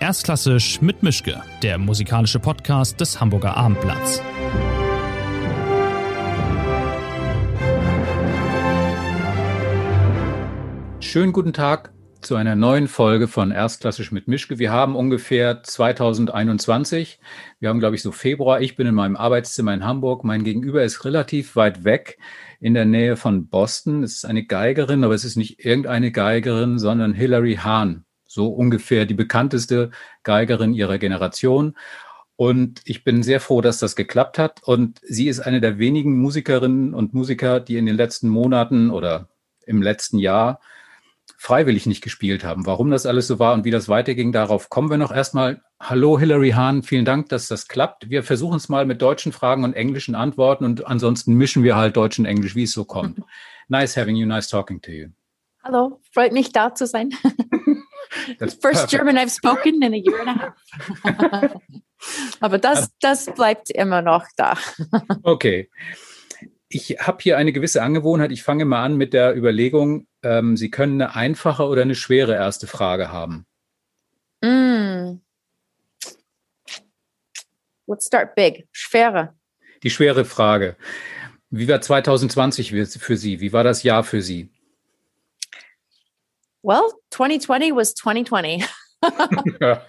Erstklassisch mit Mischke, der musikalische Podcast des Hamburger Abendblatts. Schönen guten Tag zu einer neuen Folge von Erstklassisch mit Mischke. Wir haben ungefähr 2021. Wir haben, glaube ich, so Februar. Ich bin in meinem Arbeitszimmer in Hamburg. Mein Gegenüber ist relativ weit weg in der Nähe von Boston. Es ist eine Geigerin, aber es ist nicht irgendeine Geigerin, sondern Hilary Hahn so ungefähr die bekannteste Geigerin ihrer Generation. Und ich bin sehr froh, dass das geklappt hat. Und sie ist eine der wenigen Musikerinnen und Musiker, die in den letzten Monaten oder im letzten Jahr freiwillig nicht gespielt haben. Warum das alles so war und wie das weiterging, darauf kommen wir noch erstmal. Hallo Hilary Hahn, vielen Dank, dass das klappt. Wir versuchen es mal mit deutschen Fragen und englischen Antworten und ansonsten mischen wir halt Deutsch und Englisch, wie es so kommt. nice having you, nice talking to you. Hallo, freut mich da zu sein. That's First perfect. German I've spoken in a year and a half. Aber das, das bleibt immer noch da. okay. Ich habe hier eine gewisse Angewohnheit. Ich fange mal an mit der Überlegung, ähm, Sie können eine einfache oder eine schwere erste Frage haben. Mm. Let's start big. Schwere. Die schwere Frage. Wie war 2020 für Sie? Wie war das Jahr für Sie? Well, 2020 was 2020. okay.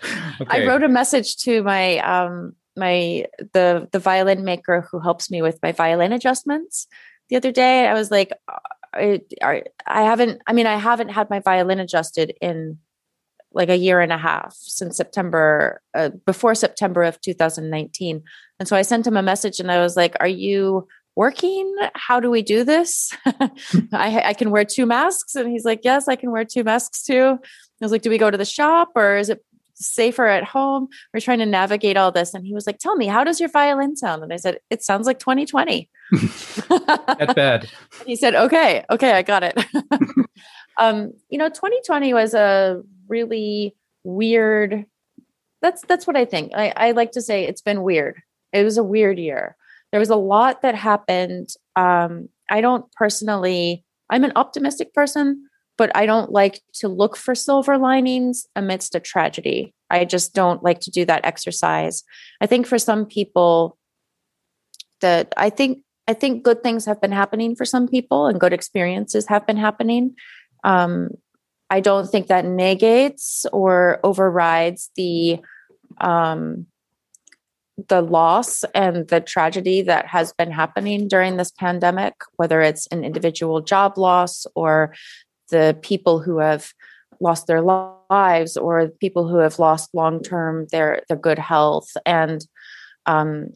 I wrote a message to my um my the the violin maker who helps me with my violin adjustments the other day. I was like, I, I, I haven't. I mean, I haven't had my violin adjusted in like a year and a half since September, uh, before September of 2019. And so I sent him a message and I was like, Are you working? How do we do this? I, I can wear two masks. And he's like, Yes, I can wear two masks too. I was like, Do we go to the shop or is it safer at home? We're trying to navigate all this. And he was like, Tell me, how does your violin sound? And I said, It sounds like 2020. That bad. he said, Okay, okay, I got it. um, you know, 2020 was a really weird. That's that's what I think. I, I like to say it's been weird. It was a weird year there was a lot that happened. Um, I don't personally, I'm an optimistic person, but I don't like to look for silver linings amidst a tragedy. I just don't like to do that exercise. I think for some people, that I think I think good things have been happening for some people and good experiences have been happening. Um, I don't think that negates or overrides the um, the loss and the tragedy that has been happening during this pandemic, whether it's an individual job loss or the people who have lost their lives or people who have lost long term their their good health. And um,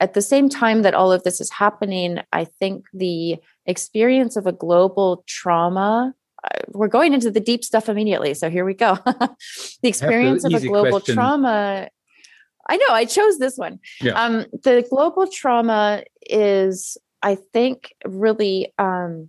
at the same time that all of this is happening i think the experience of a global trauma uh, we're going into the deep stuff immediately so here we go. The experience of a global question. trauma I know I chose this one. Yeah. Um, the global trauma is, I think, really um,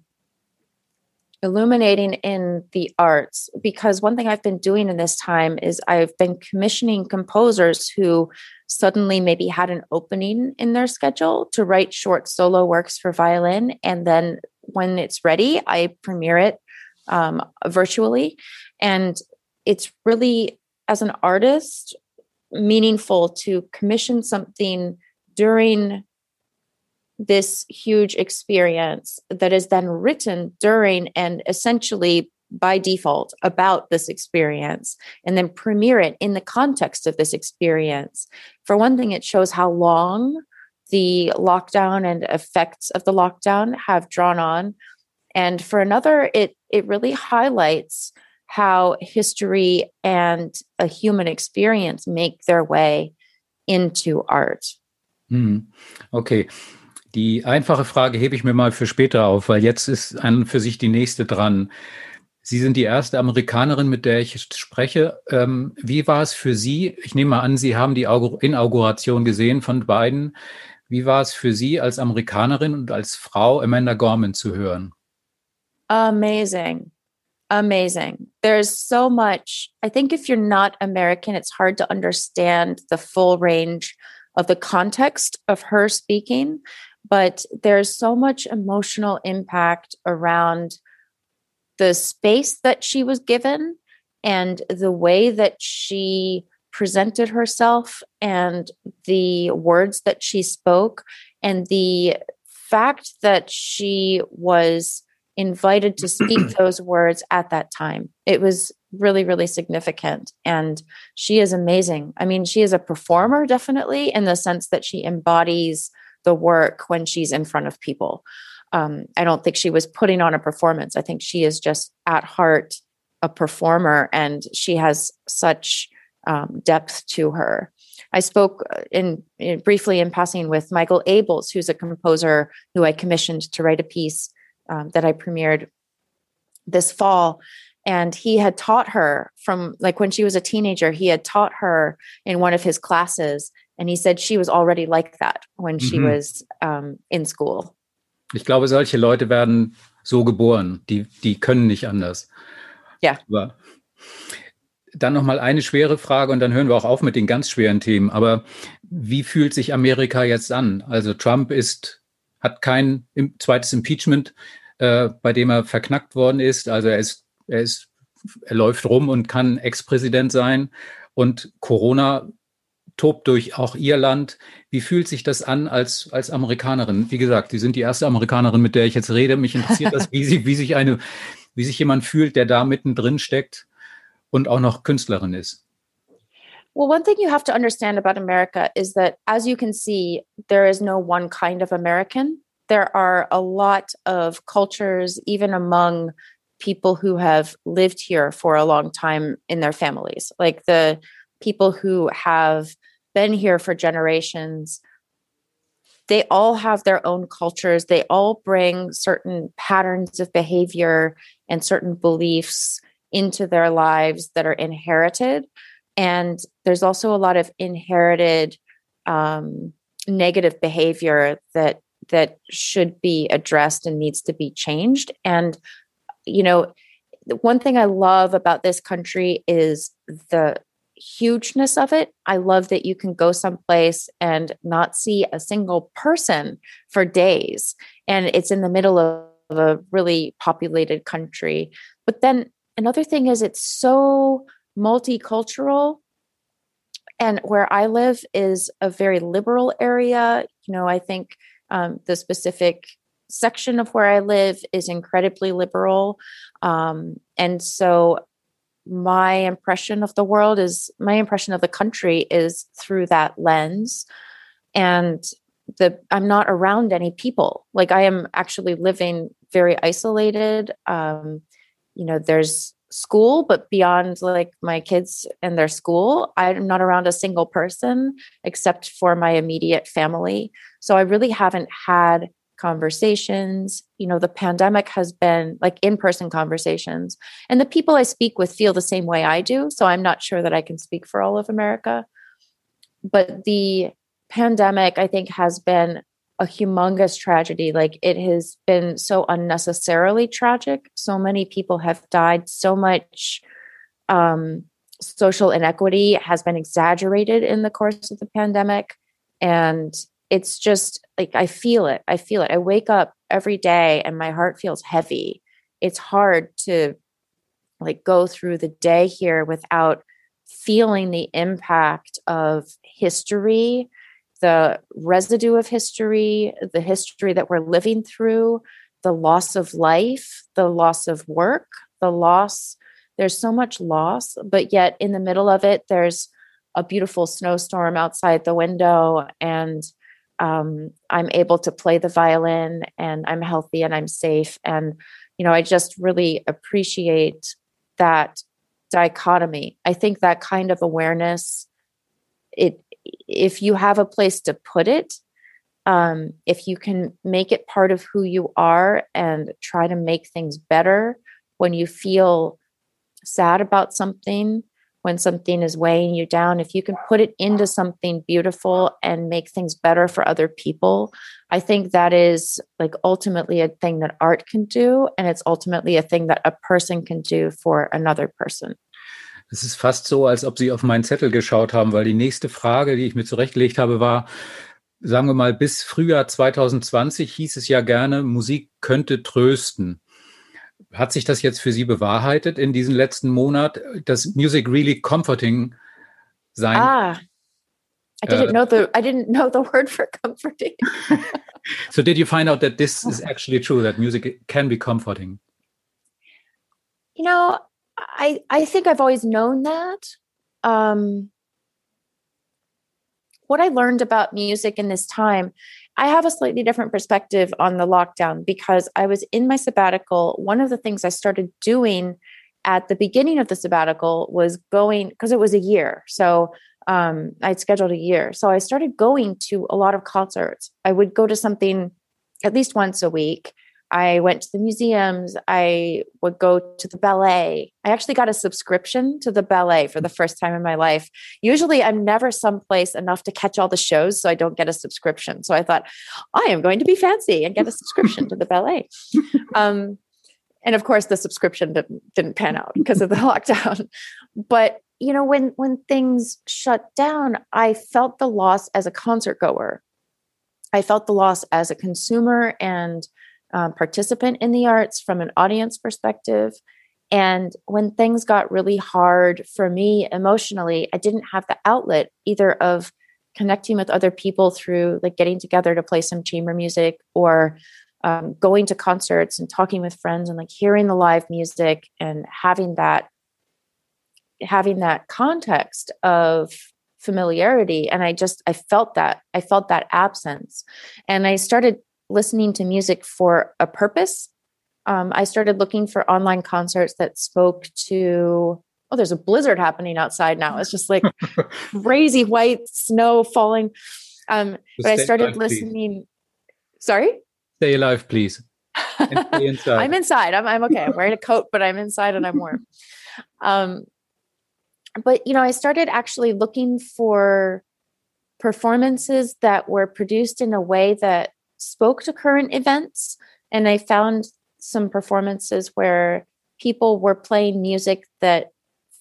illuminating in the arts because one thing I've been doing in this time is I've been commissioning composers who suddenly maybe had an opening in their schedule to write short solo works for violin. And then when it's ready, I premiere it um, virtually. And it's really, as an artist, meaningful to commission something during this huge experience that is then written during and essentially by default about this experience and then premiere it in the context of this experience. For one thing, it shows how long the lockdown and effects of the lockdown have drawn on. And for another, it it really highlights how history and a human experience make their way into art. Hm. Okay. Die einfache Frage hebe ich mir mal für später auf, weil jetzt ist an für sich die nächste dran. Sie sind die erste Amerikanerin, mit der ich spreche. Ähm, wie war es für Sie? Ich nehme mal an, Sie haben die Inauguration gesehen von beiden. Wie war es für Sie als Amerikanerin und als Frau Amanda Gorman zu hören? Amazing amazing. There's so much. I think if you're not American, it's hard to understand the full range of the context of her speaking, but there's so much emotional impact around the space that she was given and the way that she presented herself and the words that she spoke and the fact that she was invited to speak those words at that time. It was really, really significant. And she is amazing. I mean, she is a performer, definitely, in the sense that she embodies the work when she's in front of people. Um, I don't think she was putting on a performance. I think she is just at heart a performer and she has such um, depth to her. I spoke uh, in, in, briefly in passing with Michael Abels, who's a composer who I commissioned to write a piece um, that I premiered this fall. And he had taught her from like when she was a teenager, he had taught her in one of his classes. And he said she was already like that when she mhm. was um, in school. Ich glaube, solche Leute werden so geboren. Die, die können nicht anders. Ja. Aber dann noch mal eine schwere Frage und dann hören wir auch auf mit den ganz schweren Themen. Aber wie fühlt sich Amerika jetzt an? Also Trump ist, hat kein zweites Impeachment, äh, bei dem er verknackt worden ist. Also er ist, er ist, er läuft rum und kann Ex-Präsident sein. Und Corona tobt durch auch ihr Land. Wie fühlt sich das an als, als Amerikanerin? Wie gesagt, Sie sind die erste Amerikanerin, mit der ich jetzt rede. Mich interessiert das, wie, sie, wie sich eine, wie sich jemand fühlt, der da mittendrin steckt und auch noch Künstlerin ist. Well, one thing you have to understand about America is that, as you can see, there is no one kind of American. There are a lot of cultures, even among people who have lived here for a long time in their families. Like the people who have been here for generations, they all have their own cultures. They all bring certain patterns of behavior and certain beliefs into their lives that are inherited. And there's also a lot of inherited um, negative behavior that that should be addressed and needs to be changed. And you know, one thing I love about this country is the hugeness of it. I love that you can go someplace and not see a single person for days, and it's in the middle of a really populated country. But then another thing is it's so multicultural and where i live is a very liberal area. You know i think um, the specific section of where i live is incredibly liberal. Um, and so my impression of the world is my impression of the country is through that lens. And the i'm not around any people. Like i am actually living very isolated. Um, you know there's school but beyond like my kids and their school i'm not around a single person except for my immediate family. So i really haven't had conversations. You know the pandemic has been like in-person conversations and the people i speak with feel the same way i do so i'm not sure that i can speak for all of america. But the pandemic i think has been a humongous tragedy. Like it has been so unnecessarily tragic. So many people have died. So much um, social inequity has been exaggerated in the course of the pandemic. And it's just like I feel it. I feel it. I wake up every day and my heart feels heavy. It's hard to like go through the day here without feeling the impact of history the residue of history, the history that we're living through, the loss of life, the loss of work, the loss. There's so much loss, but yet in the middle of it, there's a beautiful snowstorm outside the window, and um, I'm able to play the violin, and I'm healthy and I'm safe. And, you know, I just really appreciate that dichotomy. I think that kind of awareness it if you have a place to put it, um, if you can make it part of who you are and try to make things better when you feel sad about something, when something is weighing you down, if you can put it into something beautiful and make things better for other people, I think that is like ultimately a thing that art can do. And it's ultimately a thing that a person can do for another person. Es ist fast so, als ob Sie auf meinen Zettel geschaut haben, weil die nächste Frage, die ich mir zurechtgelegt habe, war, sagen wir mal, bis Frühjahr 2020 hieß es ja gerne, Musik könnte trösten. Hat sich das jetzt für Sie bewahrheitet in diesem letzten Monat, dass Music really comforting sein. Ah, I didn't uh, know the I didn't know the word for comforting. so did you find out that this is actually true that music can be comforting? You know, I I think I've always known that. Um, what I learned about music in this time, I have a slightly different perspective on the lockdown because I was in my sabbatical. One of the things I started doing at the beginning of the sabbatical was going because it was a year. So um, I'd scheduled a year. So I started going to a lot of concerts. I would go to something at least once a week. I went to the museums. I would go to the ballet. I actually got a subscription to the ballet for the first time in my life. Usually, I'm never someplace enough to catch all the shows, so I don't get a subscription. So I thought, I am going to be fancy and get a subscription to the ballet. Um, and of course, the subscription didn't, didn't pan out because of the lockdown. But you know, when when things shut down, I felt the loss as a concert goer. I felt the loss as a consumer and um, participant in the arts from an audience perspective. And when things got really hard for me emotionally, I didn't have the outlet either of connecting with other people through like getting together to play some chamber music or um, going to concerts and talking with friends and like hearing the live music and having that having that context of familiarity and i just i felt that i felt that absence and i started listening to music for a purpose. Um, I started looking for online concerts that spoke to, oh, there's a blizzard happening outside now. It's just like crazy white snow falling. Um, but I started alive, listening. Please. Sorry? Stay alive, please. Inside. I'm inside. I'm, I'm okay. I'm wearing a coat, but I'm inside and I'm warm. Um, but, you know, I started actually looking for performances that were produced in a way that spoke to current events and I found some performances where people were playing music that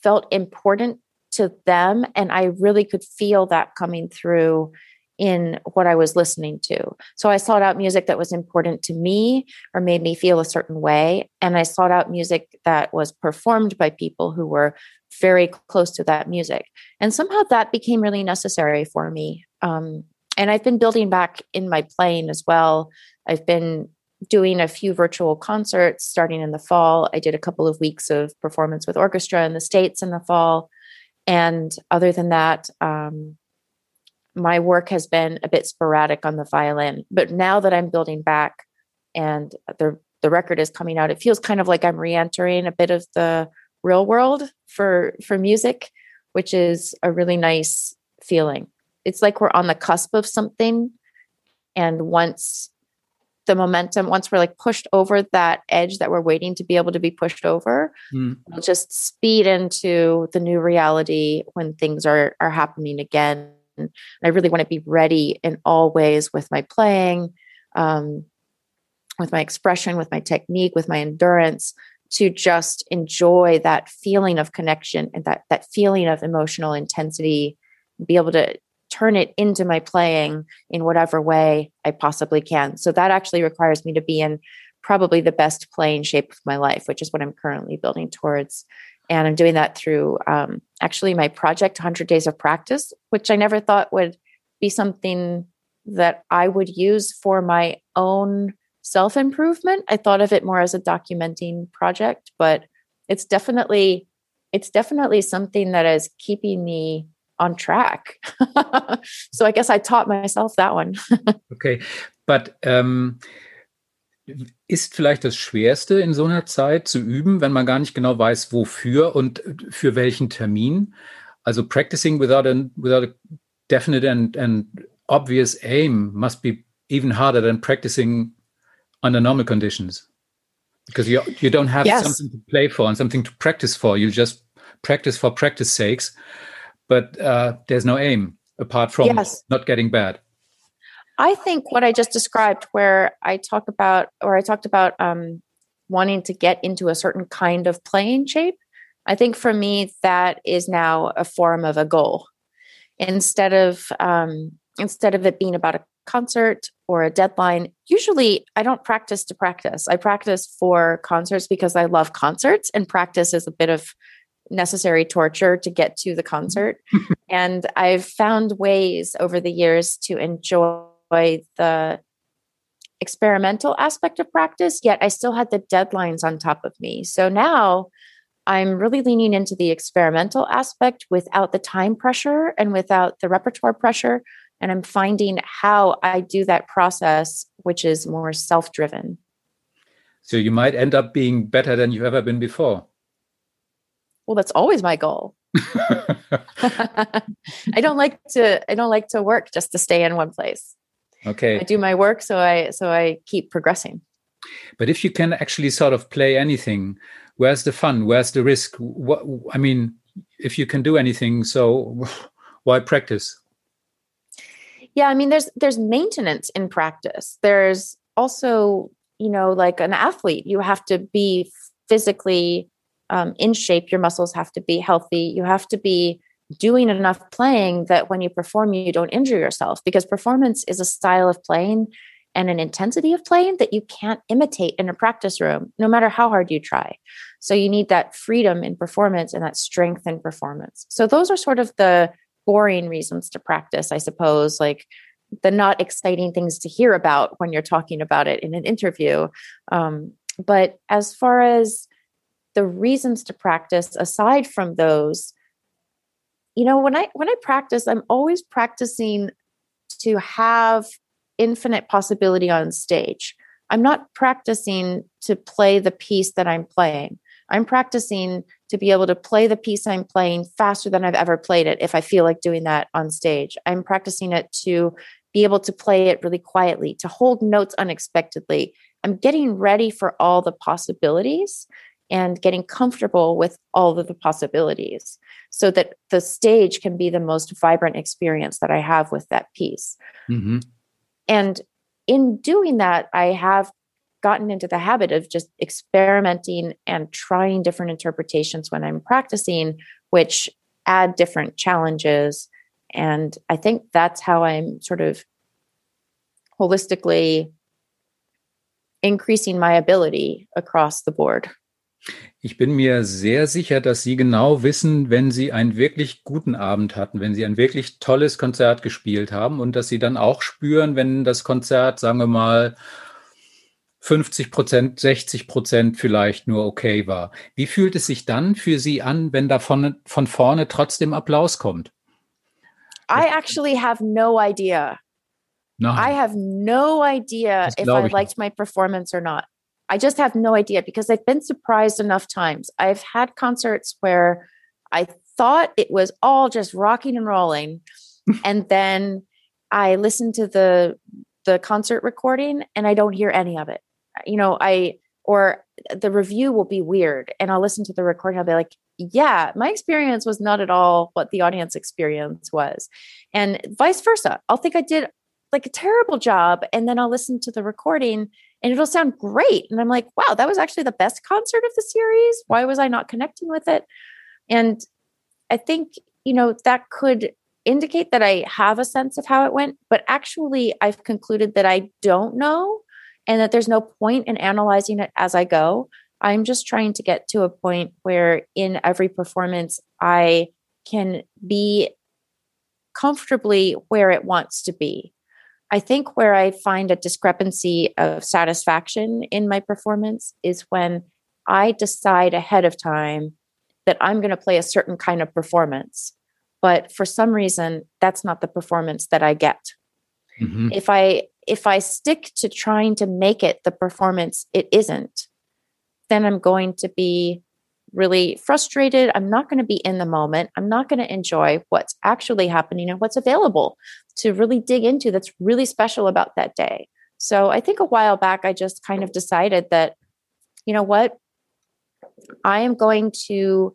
felt important to them and I really could feel that coming through in what I was listening to. So I sought out music that was important to me or made me feel a certain way. And I sought out music that was performed by people who were very close to that music. And somehow that became really necessary for me. Um, and I've been building back in my playing as well. I've been doing a few virtual concerts starting in the fall. I did a couple of weeks of performance with orchestra in the States in the fall. And other than that, um, my work has been a bit sporadic on the violin. But now that I'm building back and the, the record is coming out, it feels kind of like I'm re entering a bit of the real world for, for music, which is a really nice feeling it's like we're on the cusp of something and once the momentum once we're like pushed over that edge that we're waiting to be able to be pushed over mm. we'll just speed into the new reality when things are are happening again and i really want to be ready in all ways with my playing um, with my expression with my technique with my endurance to just enjoy that feeling of connection and that that feeling of emotional intensity be able to turn it into my playing in whatever way I possibly can. So that actually requires me to be in probably the best playing shape of my life, which is what I'm currently building towards. And I'm doing that through um, actually my project, 100 Days of Practice, which I never thought would be something that I would use for my own self improvement. I thought of it more as a documenting project, but it's definitely it's definitely something that is keeping me on track. so I guess I taught myself that one. okay, but ähm, ist vielleicht das Schwerste in so einer Zeit zu üben, wenn man gar nicht genau weiß, wofür und für welchen Termin. Also practicing without a, without a definite and, and obvious aim must be even harder than practicing under normal conditions because you you don't have yes. something to play for and something to practice for. You just practice for practice sakes but uh, there's no aim apart from yes. not getting bad. I think what I just described, where I talk about, or I talked about um, wanting to get into a certain kind of playing shape, I think for me that is now a form of a goal. Instead of um, instead of it being about a concert or a deadline, usually I don't practice to practice. I practice for concerts because I love concerts, and practice is a bit of necessary torture to get to the concert. and I've found ways over the years to enjoy the experimental aspect of practice, yet I still had the deadlines on top of me. So now I'm really leaning into the experimental aspect without the time pressure and without the repertoire pressure. And I'm finding how I do that process, which is more self driven. So you might end up being better than you've ever been before. Well, that's always my goal. I don't like to I don't like to work just to stay in one place. Okay. I do my work so I so I keep progressing. But if you can actually sort of play anything, where's the fun? Where's the risk? What I mean, if you can do anything, so why practice? Yeah, I mean there's there's maintenance in practice. There's also, you know, like an athlete, you have to be physically um, in shape. Your muscles have to be healthy. You have to be doing enough playing that when you perform, you don't injure yourself because performance is a style of playing and an intensity of playing that you can't imitate in a practice room, no matter how hard you try. So you need that freedom in performance and that strength in performance. So those are sort of the boring reasons to practice, I suppose, like the not exciting things to hear about when you're talking about it in an interview. Um, but as far as the reasons to practice, aside from those, you know when i when i practice i'm always practicing to have infinite possibility on stage. I'm not practicing to play the piece that i'm playing. I'm practicing to be able to play the piece i'm playing faster than i've ever played it if i feel like doing that on stage. I'm practicing it to be able to play it really quietly to hold notes unexpectedly. I'm getting ready for all the possibilities and getting comfortable with all of the possibilities so that the stage can be the most vibrant experience that I have with that piece. Mm-hmm. And in doing that, I have gotten into the habit of just experimenting and trying different interpretations when I'm practicing, which add different challenges. And I think that's how I'm sort of holistically increasing my ability across the board. Ich bin mir sehr sicher, dass Sie genau wissen, wenn Sie einen wirklich guten Abend hatten, wenn Sie ein wirklich tolles Konzert gespielt haben und dass Sie dann auch spüren, wenn das Konzert, sagen wir mal, 50 Prozent, 60 Prozent vielleicht nur okay war. Wie fühlt es sich dann für Sie an, wenn da von, von vorne trotzdem Applaus kommt? I actually have no idea. No. I have no idea if I liked my performance or not. I just have no idea because I've been surprised enough times. I've had concerts where I thought it was all just rocking and rolling. and then I listen to the the concert recording and I don't hear any of it. You know, I or the review will be weird and I'll listen to the recording. I'll be like, yeah, my experience was not at all what the audience experience was. And vice versa. I'll think I did like a terrible job. And then I'll listen to the recording and it'll sound great. And I'm like, wow, that was actually the best concert of the series. Why was I not connecting with it? And I think, you know, that could indicate that I have a sense of how it went, but actually, I've concluded that I don't know and that there's no point in analyzing it as I go. I'm just trying to get to a point where in every performance, I can be comfortably where it wants to be. I think where I find a discrepancy of satisfaction in my performance is when I decide ahead of time that I'm going to play a certain kind of performance. But for some reason, that's not the performance that I get. Mm-hmm. If I if I stick to trying to make it the performance it isn't, then I'm going to be really frustrated. I'm not going to be in the moment. I'm not going to enjoy what's actually happening and what's available to really dig into that's really special about that day. So I think a while back, I just kind of decided that, you know what, I am going to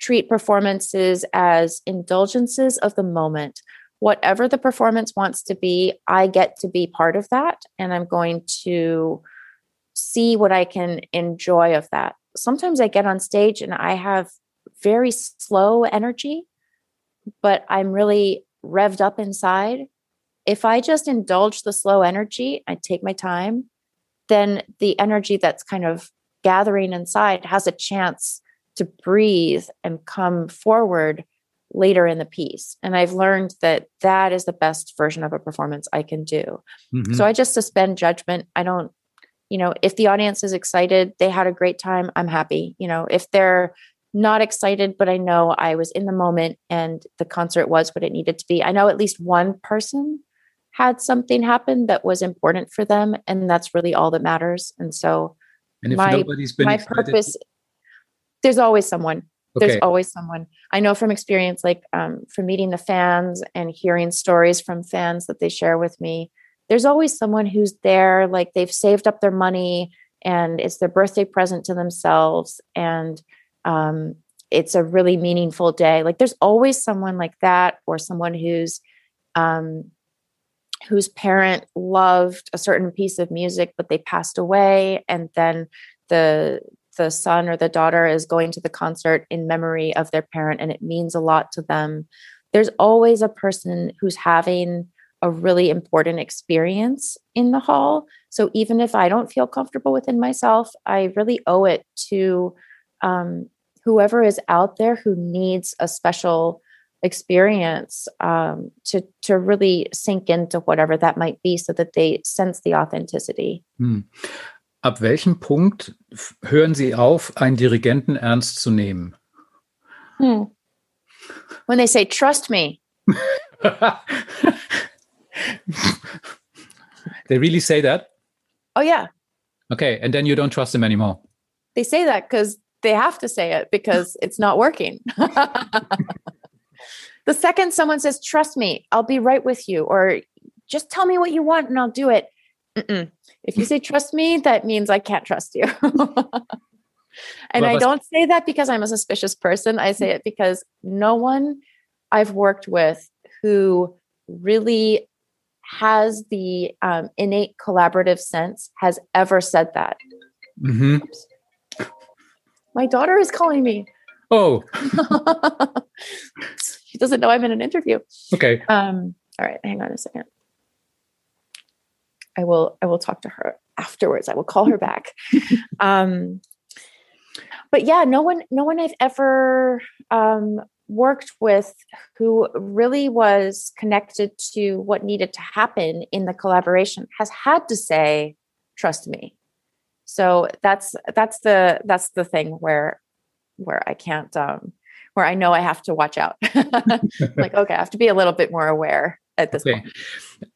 treat performances as indulgences of the moment. Whatever the performance wants to be, I get to be part of that. And I'm going to see what I can enjoy of that. Sometimes I get on stage and I have very slow energy, but I'm really revved up inside, if I just indulge the slow energy, I take my time, then the energy that's kind of gathering inside has a chance to breathe and come forward later in the piece. And I've learned that that is the best version of a performance I can do. Mm-hmm. So I just suspend judgment. I don't, you know, if the audience is excited, they had a great time, I'm happy. You know, if they're not excited, but I know I was in the moment and the concert was what it needed to be. I know at least one person had something happen that was important for them, and that's really all that matters. And so, and if my, nobody's been my excited, purpose, there's always someone. Okay. There's always someone. I know from experience, like um, from meeting the fans and hearing stories from fans that they share with me. There's always someone who's there, like they've saved up their money and it's their birthday present to themselves, and um, it's a really meaningful day. Like there's always someone like that, or someone who's um, whose parent loved a certain piece of music, but they passed away, and then the the son or the daughter is going to the concert in memory of their parent and it means a lot to them there's always a person who's having a really important experience in the hall so even if i don't feel comfortable within myself i really owe it to um, whoever is out there who needs a special experience um, to to really sink into whatever that might be so that they sense the authenticity hmm. Ab welchem Punkt hören Sie auf, einen Dirigenten ernst zu nehmen? Hmm. When they say, trust me. they really say that? Oh, yeah. Okay. And then you don't trust them anymore. They say that because they have to say it because it's not working. the second someone says, trust me, I'll be right with you, or just tell me what you want and I'll do it. Mm-mm. If you say trust me, that means I can't trust you. and I don't say that because I'm a suspicious person. I say it because no one I've worked with who really has the um, innate collaborative sense has ever said that. Mm-hmm. My daughter is calling me. Oh. she doesn't know I'm in an interview. Okay. Um, all right, hang on a second. I will I will talk to her afterwards. I will call her back. um, but yeah, no one no one I've ever um, worked with who really was connected to what needed to happen in the collaboration has had to say, "Trust me." So that's that's the that's the thing where where I can't um, where I know I have to watch out. like, okay, I have to be a little bit more aware at this okay. point.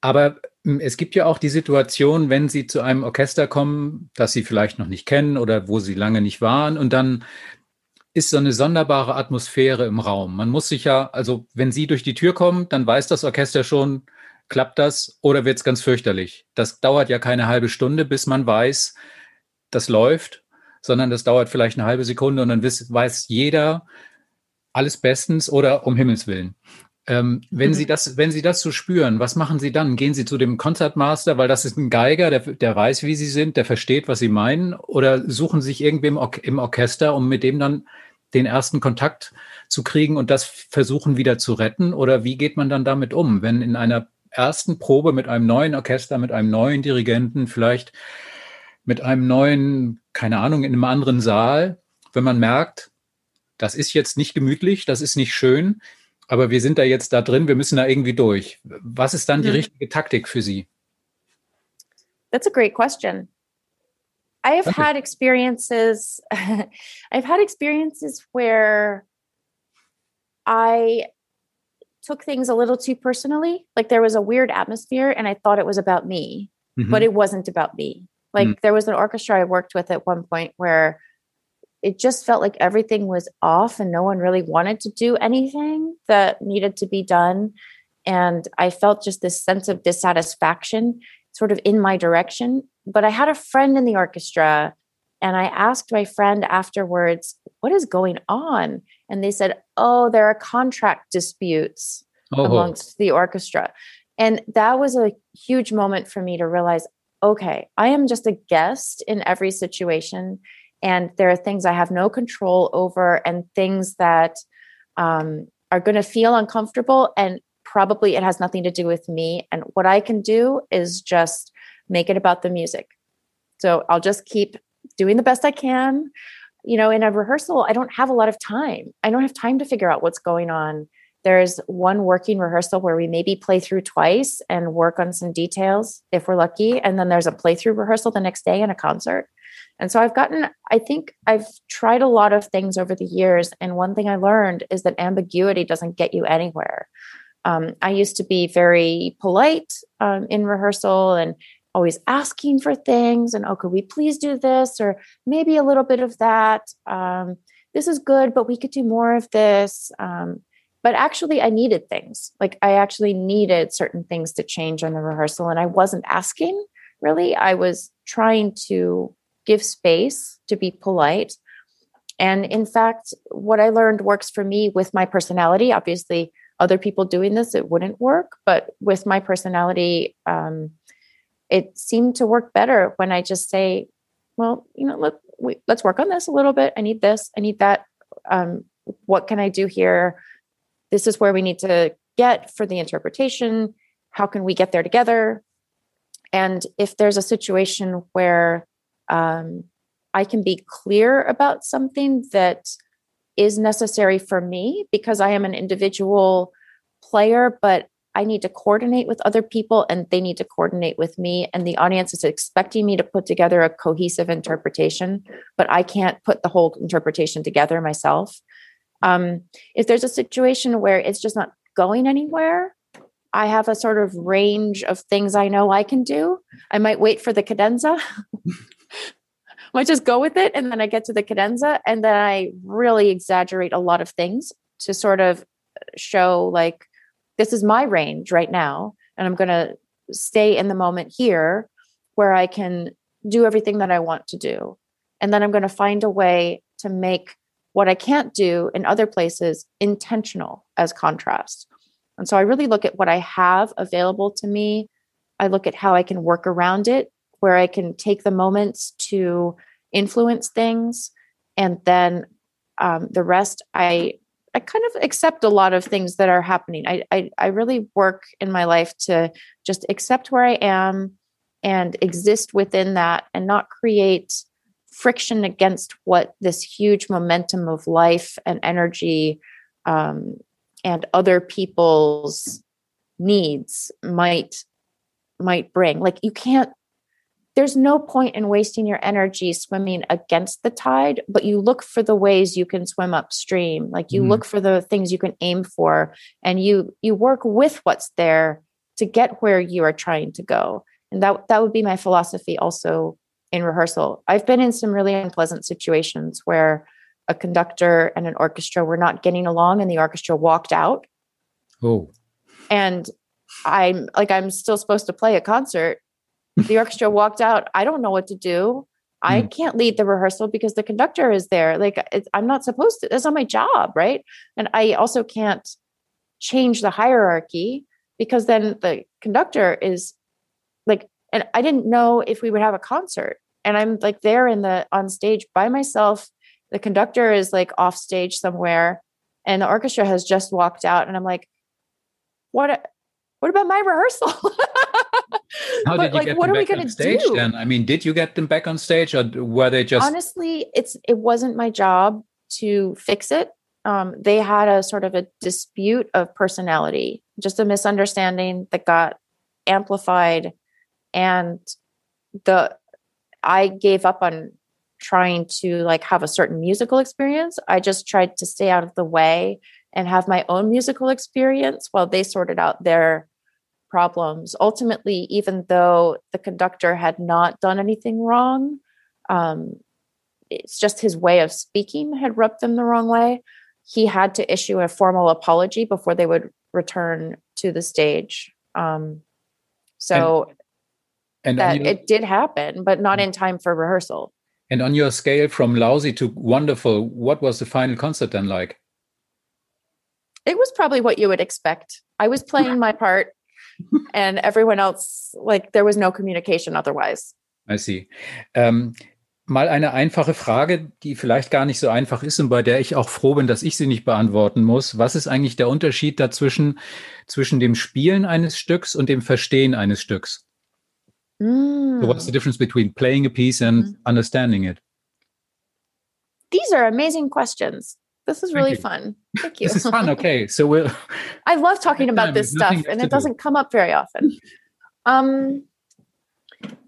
Aber hm, es gibt ja auch die Situation, wenn Sie zu einem Orchester kommen, das Sie vielleicht noch nicht kennen oder wo Sie lange nicht waren und dann ist so eine sonderbare Atmosphäre im Raum. Man muss sich ja, also wenn Sie durch die Tür kommen, dann weiß das Orchester schon, klappt das oder wird es ganz fürchterlich. Das dauert ja keine halbe Stunde, bis man weiß, das läuft, sondern das dauert vielleicht eine halbe Sekunde und dann weiß jeder alles bestens oder um Himmels Willen. Ähm, wenn mhm. Sie das, wenn Sie das so spüren, was machen Sie dann? Gehen Sie zu dem Concertmaster, weil das ist ein Geiger, der, der weiß, wie Sie sind, der versteht, was Sie meinen, oder suchen sich irgendwem Or im Orchester, um mit dem dann den ersten Kontakt zu kriegen und das versuchen wieder zu retten? Oder wie geht man dann damit um, wenn in einer ersten Probe mit einem neuen Orchester, mit einem neuen Dirigenten, vielleicht mit einem neuen, keine Ahnung, in einem anderen Saal, wenn man merkt, das ist jetzt nicht gemütlich, das ist nicht schön, aber wir sind da jetzt da drin, wir müssen da irgendwie durch. Was ist dann die mhm. richtige Taktik für Sie? That's a great question. I've okay. had experiences I've had experiences where I took things a little too personally. Like there was a weird atmosphere and I thought it was about me, mm-hmm. but it wasn't about me. Like mm. there was an orchestra I worked with at one point where it just felt like everything was off and no one really wanted to do anything that needed to be done. And I felt just this sense of dissatisfaction sort of in my direction. But I had a friend in the orchestra and I asked my friend afterwards, What is going on? And they said, Oh, there are contract disputes oh. amongst the orchestra. And that was a huge moment for me to realize okay, I am just a guest in every situation and there are things I have no control over and things that um, are going to feel uncomfortable and probably it has nothing to do with me and what I can do is just make it about the music. So I'll just keep doing the best I can you know, in a rehearsal, I don't have a lot of time. I don't have time to figure out what's going on. There's one working rehearsal where we maybe play through twice and work on some details if we're lucky. And then there's a playthrough rehearsal the next day and a concert. And so I've gotten, I think I've tried a lot of things over the years. And one thing I learned is that ambiguity doesn't get you anywhere. Um, I used to be very polite um, in rehearsal and always asking for things and, oh, could we please do this? Or maybe a little bit of that. Um, this is good, but we could do more of this. Um, but actually, I needed things. Like I actually needed certain things to change on the rehearsal. And I wasn't asking really. I was trying to give space to be polite. And in fact, what I learned works for me with my personality. Obviously, other people doing this, it wouldn't work. But with my personality, um, it seemed to work better when I just say, well, you know, let, we, let's work on this a little bit. I need this, I need that. Um, what can I do here? This is where we need to get for the interpretation. How can we get there together? And if there's a situation where um, I can be clear about something that is necessary for me because I am an individual player, but I need to coordinate with other people and they need to coordinate with me. And the audience is expecting me to put together a cohesive interpretation, but I can't put the whole interpretation together myself. Um, if there's a situation where it's just not going anywhere, I have a sort of range of things I know I can do. I might wait for the cadenza might just go with it. And then I get to the cadenza and then I really exaggerate a lot of things to sort of show like, this is my range right now. And I'm going to stay in the moment here where I can do everything that I want to do. And then I'm going to find a way to make what I can't do in other places intentional as contrast. And so I really look at what I have available to me. I look at how I can work around it where I can take the moments to influence things, and then um, the rest I I kind of accept a lot of things that are happening. I, I I really work in my life to just accept where I am and exist within that, and not create friction against what this huge momentum of life and energy um, and other people's needs might might bring. Like you can't there's no point in wasting your energy swimming against the tide but you look for the ways you can swim upstream. Like you mm. look for the things you can aim for and you you work with what's there to get where you are trying to go. And that that would be my philosophy also in rehearsal i've been in some really unpleasant situations where a conductor and an orchestra were not getting along and the orchestra walked out oh and i'm like i'm still supposed to play a concert the orchestra walked out. I don't know what to do. I mm. can't lead the rehearsal because the conductor is there. Like I'm not supposed to. That's not my job, right? And I also can't change the hierarchy because then the conductor is like, and I didn't know if we would have a concert. And I'm like there in the on stage by myself. The conductor is like off stage somewhere, and the orchestra has just walked out. And I'm like, what? What about my rehearsal? How did you like, get what them are back we on stage do? then? I mean, did you get them back on stage or were they just honestly it's it wasn't my job to fix it. Um, they had a sort of a dispute of personality, just a misunderstanding that got amplified and the I gave up on trying to like have a certain musical experience. I just tried to stay out of the way and have my own musical experience while they sorted out their problems. Ultimately, even though the conductor had not done anything wrong, um, it's just his way of speaking had rubbed them the wrong way. He had to issue a formal apology before they would return to the stage. Um, so and, and that your, it did happen, but not in time for rehearsal. And on your scale from lousy to wonderful, what was the final concert then like? It was probably what you would expect. I was playing my part and everyone else, like there was no communication otherwise. I see. Ähm, mal eine einfache Frage, die vielleicht gar nicht so einfach ist und bei der ich auch froh bin, dass ich sie nicht beantworten muss. Was ist eigentlich der Unterschied dazwischen, zwischen dem Spielen eines Stücks und dem Verstehen eines Stücks? Mm. So what's the difference between playing a piece and mm. understanding it? these are amazing questions. This is really you. fun. Thank you. This is fun. Okay, so we'll. I love talking about time, this stuff, and it do. doesn't come up very often. Um,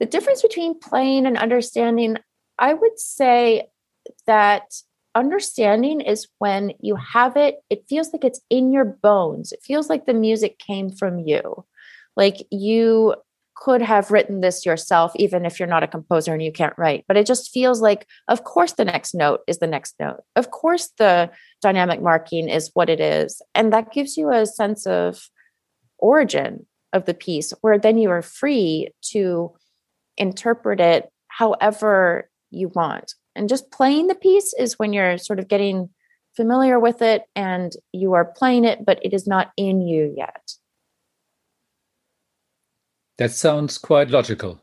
the difference between playing and understanding, I would say that understanding is when you have it, it feels like it's in your bones. It feels like the music came from you. Like you could have written this yourself, even if you're not a composer and you can't write. But it just feels like, of course, the next note is the next note. Of course, the dynamic marking is what it is. And that gives you a sense of origin of the piece, where then you are free to interpret it however you want. And just playing the piece is when you're sort of getting familiar with it and you are playing it, but it is not in you yet. That sounds quite logical.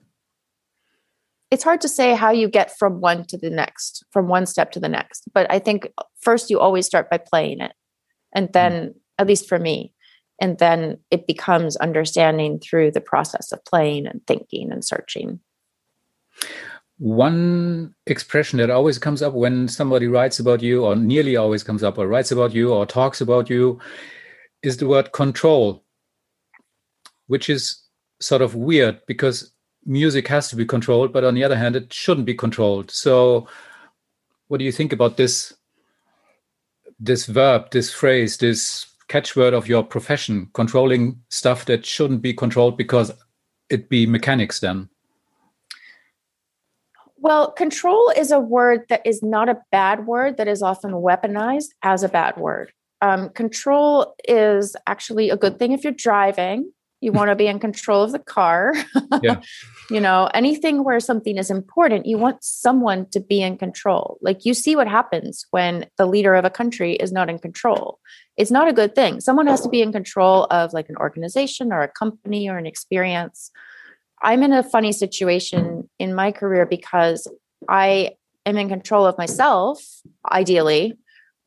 It's hard to say how you get from one to the next, from one step to the next. But I think first you always start by playing it. And hmm. then, at least for me, and then it becomes understanding through the process of playing and thinking and searching. One expression that always comes up when somebody writes about you, or nearly always comes up, or writes about you, or talks about you, is the word control, which is sort of weird because music has to be controlled, but on the other hand, it shouldn't be controlled. So, what do you think about this? This verb, this phrase, this catchword of your profession, controlling stuff that shouldn't be controlled because it be mechanics then. Well, control is a word that is not a bad word that is often weaponized as a bad word. Um, control is actually a good thing if you're driving. You want to be in control of the car. Yeah. you know, anything where something is important, you want someone to be in control. Like you see what happens when the leader of a country is not in control. It's not a good thing. Someone has to be in control of like an organization or a company or an experience. I'm in a funny situation in my career because I am in control of myself, ideally,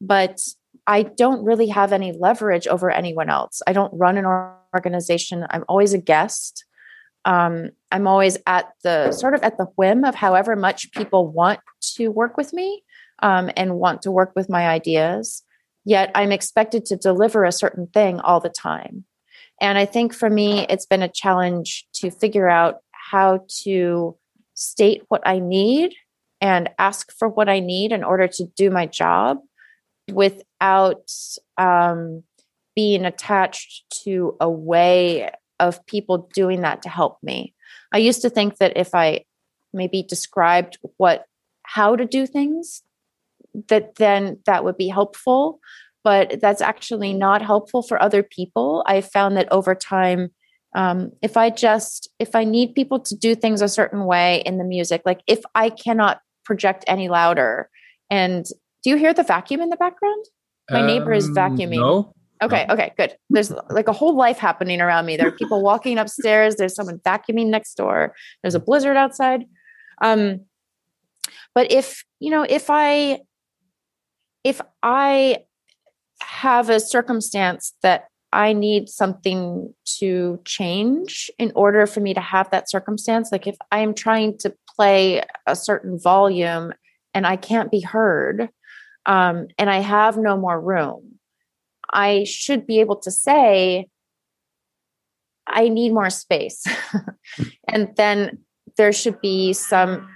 but I don't really have any leverage over anyone else. I don't run an organization. I'm always a guest. Um, I'm always at the sort of at the whim of however much people want to work with me um, and want to work with my ideas. Yet I'm expected to deliver a certain thing all the time. And I think for me, it's been a challenge to figure out how to state what I need and ask for what I need in order to do my job without um, being attached to a way of people doing that to help me. I used to think that if I maybe described what how to do things, that then that would be helpful. But that's actually not helpful for other people. I found that over time, um, if I just if I need people to do things a certain way in the music, like if I cannot project any louder, and do you hear the vacuum in the background? My neighbor is Um, vacuuming. No. Okay, okay, good. There's like a whole life happening around me. There are people walking upstairs. There's someone vacuuming next door. There's a blizzard outside. Um, but if you know, if I if I have a circumstance that I need something to change in order for me to have that circumstance, like if I am trying to play a certain volume and I can't be heard, um, and I have no more room, I should be able to say, I need more space. and then there should be some,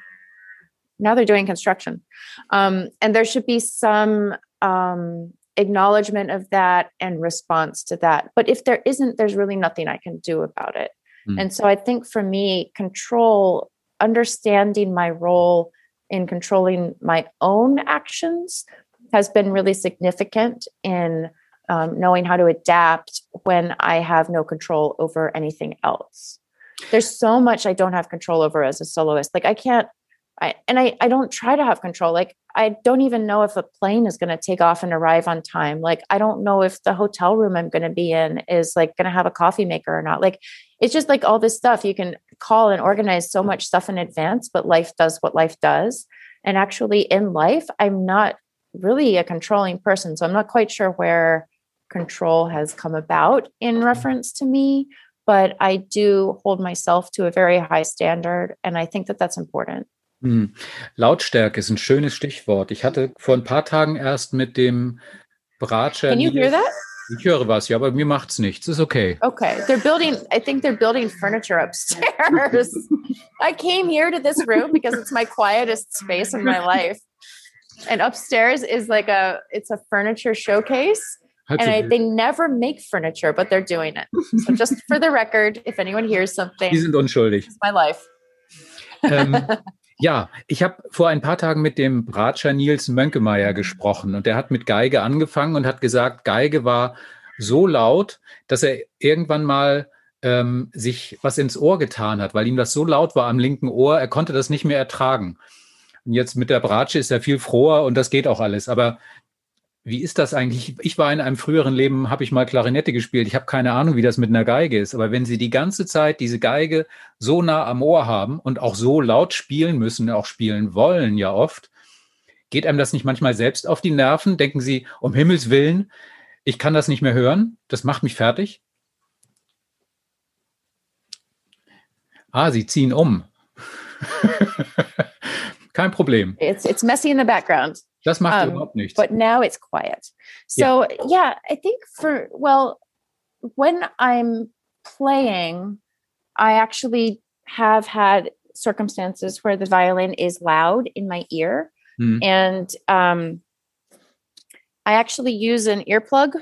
now they're doing construction. Um, and there should be some um, acknowledgement of that and response to that. But if there isn't, there's really nothing I can do about it. Mm. And so I think for me, control, understanding my role in controlling my own actions has been really significant in um, knowing how to adapt when I have no control over anything else. There's so much I don't have control over as a soloist. Like I can't, I and I I don't try to have control. Like I don't even know if a plane is going to take off and arrive on time. Like I don't know if the hotel room I'm going to be in is like going to have a coffee maker or not. Like it's just like all this stuff you can call and organize so much stuff in advance, but life does what life does. And actually in life, I'm not really a controlling person. So I'm not quite sure where control has come about in mm-hmm. reference to me, but I do hold myself to a very high standard. And I think that that's important. Hm. Lautstärke ist ein schönes Stichwort. Ich hatte vor ein paar Tagen erst mit dem Bratscher. Can you hear that? Ich höre was, ja, aber mir macht's nichts. Ist okay. Okay. They're building, I think they're building furniture upstairs. I came here to this room because it's my quietest space in my life. And upstairs is like a it's a furniture showcase. and I, they never make furniture, but they're doing it. So just for the record, if anyone hears something, Die sind unschuldig. It's my life. ähm, Ja, ich habe vor ein paar Tagen mit dem Bratscher Nils Mönkemeyer gesprochen und der hat mit Geige angefangen und hat gesagt, Geige war so laut, dass er irgendwann mal ähm, sich was ins Ohr getan hat, weil ihm das so laut war am linken Ohr, er konnte das nicht mehr ertragen. Und jetzt mit der Bratsche ist er viel froher und das geht auch alles. Aber wie ist das eigentlich? Ich war in einem früheren Leben, habe ich mal Klarinette gespielt. Ich habe keine Ahnung, wie das mit einer Geige ist. Aber wenn Sie die ganze Zeit diese Geige so nah am Ohr haben und auch so laut spielen müssen, auch spielen wollen ja oft, geht einem das nicht manchmal selbst auf die Nerven? Denken Sie, um Himmels Willen, ich kann das nicht mehr hören. Das macht mich fertig. Ah, Sie ziehen um. Kein Problem. It's, it's messy in the background. Das macht um, überhaupt nichts. But now it's quiet. So yeah. yeah, I think for well, when I'm playing, I actually have had circumstances where the violin is loud in my ear. Mm. And um, I actually use an earplug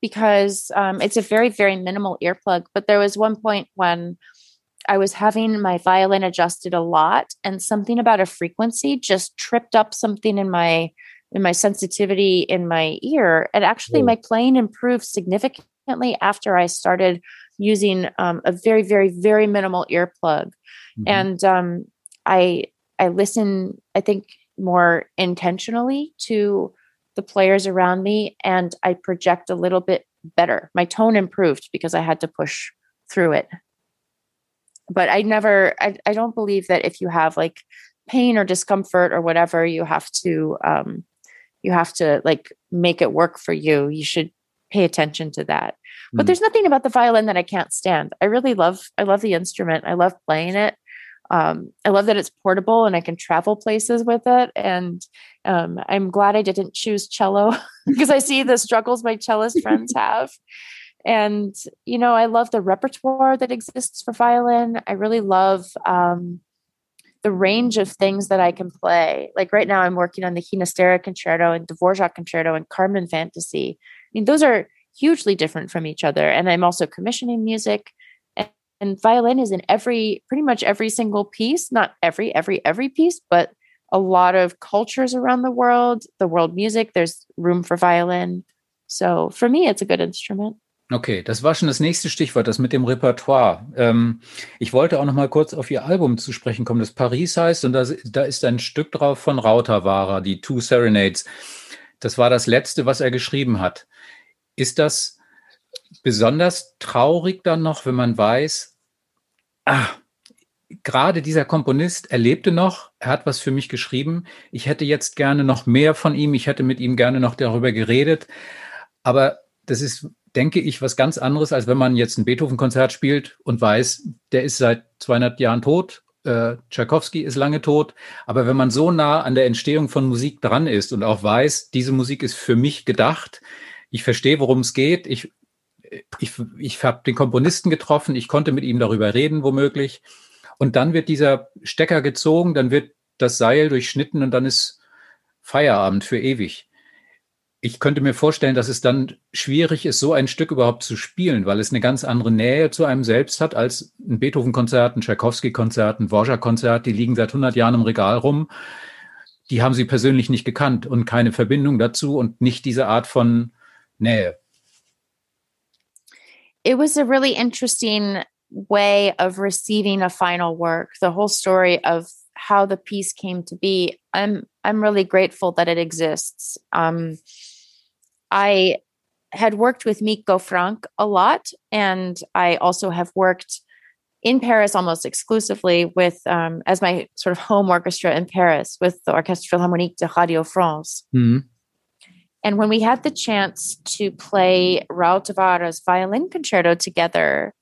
because um, it's a very, very minimal earplug. But there was one point when I was having my violin adjusted a lot, and something about a frequency just tripped up something in my in my sensitivity in my ear. And actually, my playing improved significantly after I started using um, a very, very, very minimal earplug. Mm-hmm. And um, I I listen, I think, more intentionally to the players around me, and I project a little bit better. My tone improved because I had to push through it but I never, I, I don't believe that if you have like pain or discomfort or whatever, you have to, um, you have to like make it work for you. You should pay attention to that. Mm. But there's nothing about the violin that I can't stand. I really love, I love the instrument. I love playing it. Um, I love that it's portable and I can travel places with it. And um, I'm glad I didn't choose cello because I see the struggles my cellist friends have and you know i love the repertoire that exists for violin. I really love um, the range of things that i can play. Like right now i'm working on the Ginastera concerto and dvorak concerto and carmen fantasy. I mean those are hugely different from each other and i'm also commissioning music and, and violin is in every pretty much every single piece not every every every piece but a lot of cultures around the world the world music there's room for violin. So for me it's a good instrument Okay, das war schon das nächste Stichwort, das mit dem Repertoire. Ähm, ich wollte auch noch mal kurz auf Ihr Album zu sprechen kommen, das Paris heißt, und da, da ist ein Stück drauf von Rautavaara, die Two Serenades. Das war das letzte, was er geschrieben hat. Ist das besonders traurig dann noch, wenn man weiß, ah, gerade dieser Komponist, er lebte noch, er hat was für mich geschrieben. Ich hätte jetzt gerne noch mehr von ihm, ich hätte mit ihm gerne noch darüber geredet, aber das ist denke ich, was ganz anderes, als wenn man jetzt ein Beethoven-Konzert spielt und weiß, der ist seit 200 Jahren tot, äh, Tchaikovsky ist lange tot. Aber wenn man so nah an der Entstehung von Musik dran ist und auch weiß, diese Musik ist für mich gedacht, ich verstehe, worum es geht, ich, ich, ich habe den Komponisten getroffen, ich konnte mit ihm darüber reden, womöglich. Und dann wird dieser Stecker gezogen, dann wird das Seil durchschnitten und dann ist Feierabend für ewig ich könnte mir vorstellen, dass es dann schwierig ist, so ein Stück überhaupt zu spielen, weil es eine ganz andere Nähe zu einem selbst hat als ein Beethoven-Konzert, ein Tchaikovsky-Konzert, ein Dvorak-Konzert. Die liegen seit 100 Jahren im Regal rum. Die haben sie persönlich nicht gekannt und keine Verbindung dazu und nicht diese Art von Nähe. It was a really interesting way of receiving a final work. The whole story of how the piece came to be. I'm I'm really grateful that it exists. Um, I had worked with Mikko Franck a lot, and I also have worked in Paris almost exclusively with um, as my sort of home orchestra in Paris with the Orchestre Philharmonique de Radio France. Mm-hmm. And when we had the chance to play Rautavaara's violin concerto together,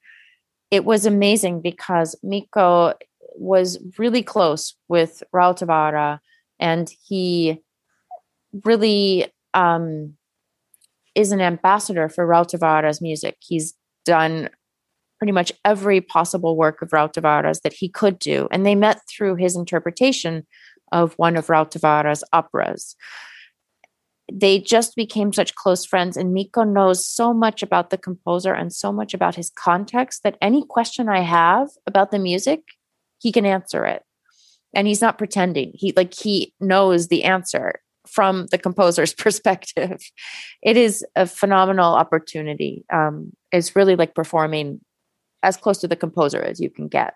it was amazing because Mikko was really close with Rautavaara, and he really um, is an ambassador for Rautavaara's music. He's done pretty much every possible work of Rautavaara's that he could do, and they met through his interpretation of one of Rautavaara's operas. They just became such close friends, and Mikko knows so much about the composer and so much about his context that any question I have about the music, he can answer it. And he's not pretending. He like he knows the answer from the composer's perspective. It is a phenomenal opportunity. Um, it's really like performing as close to the composer as you can get.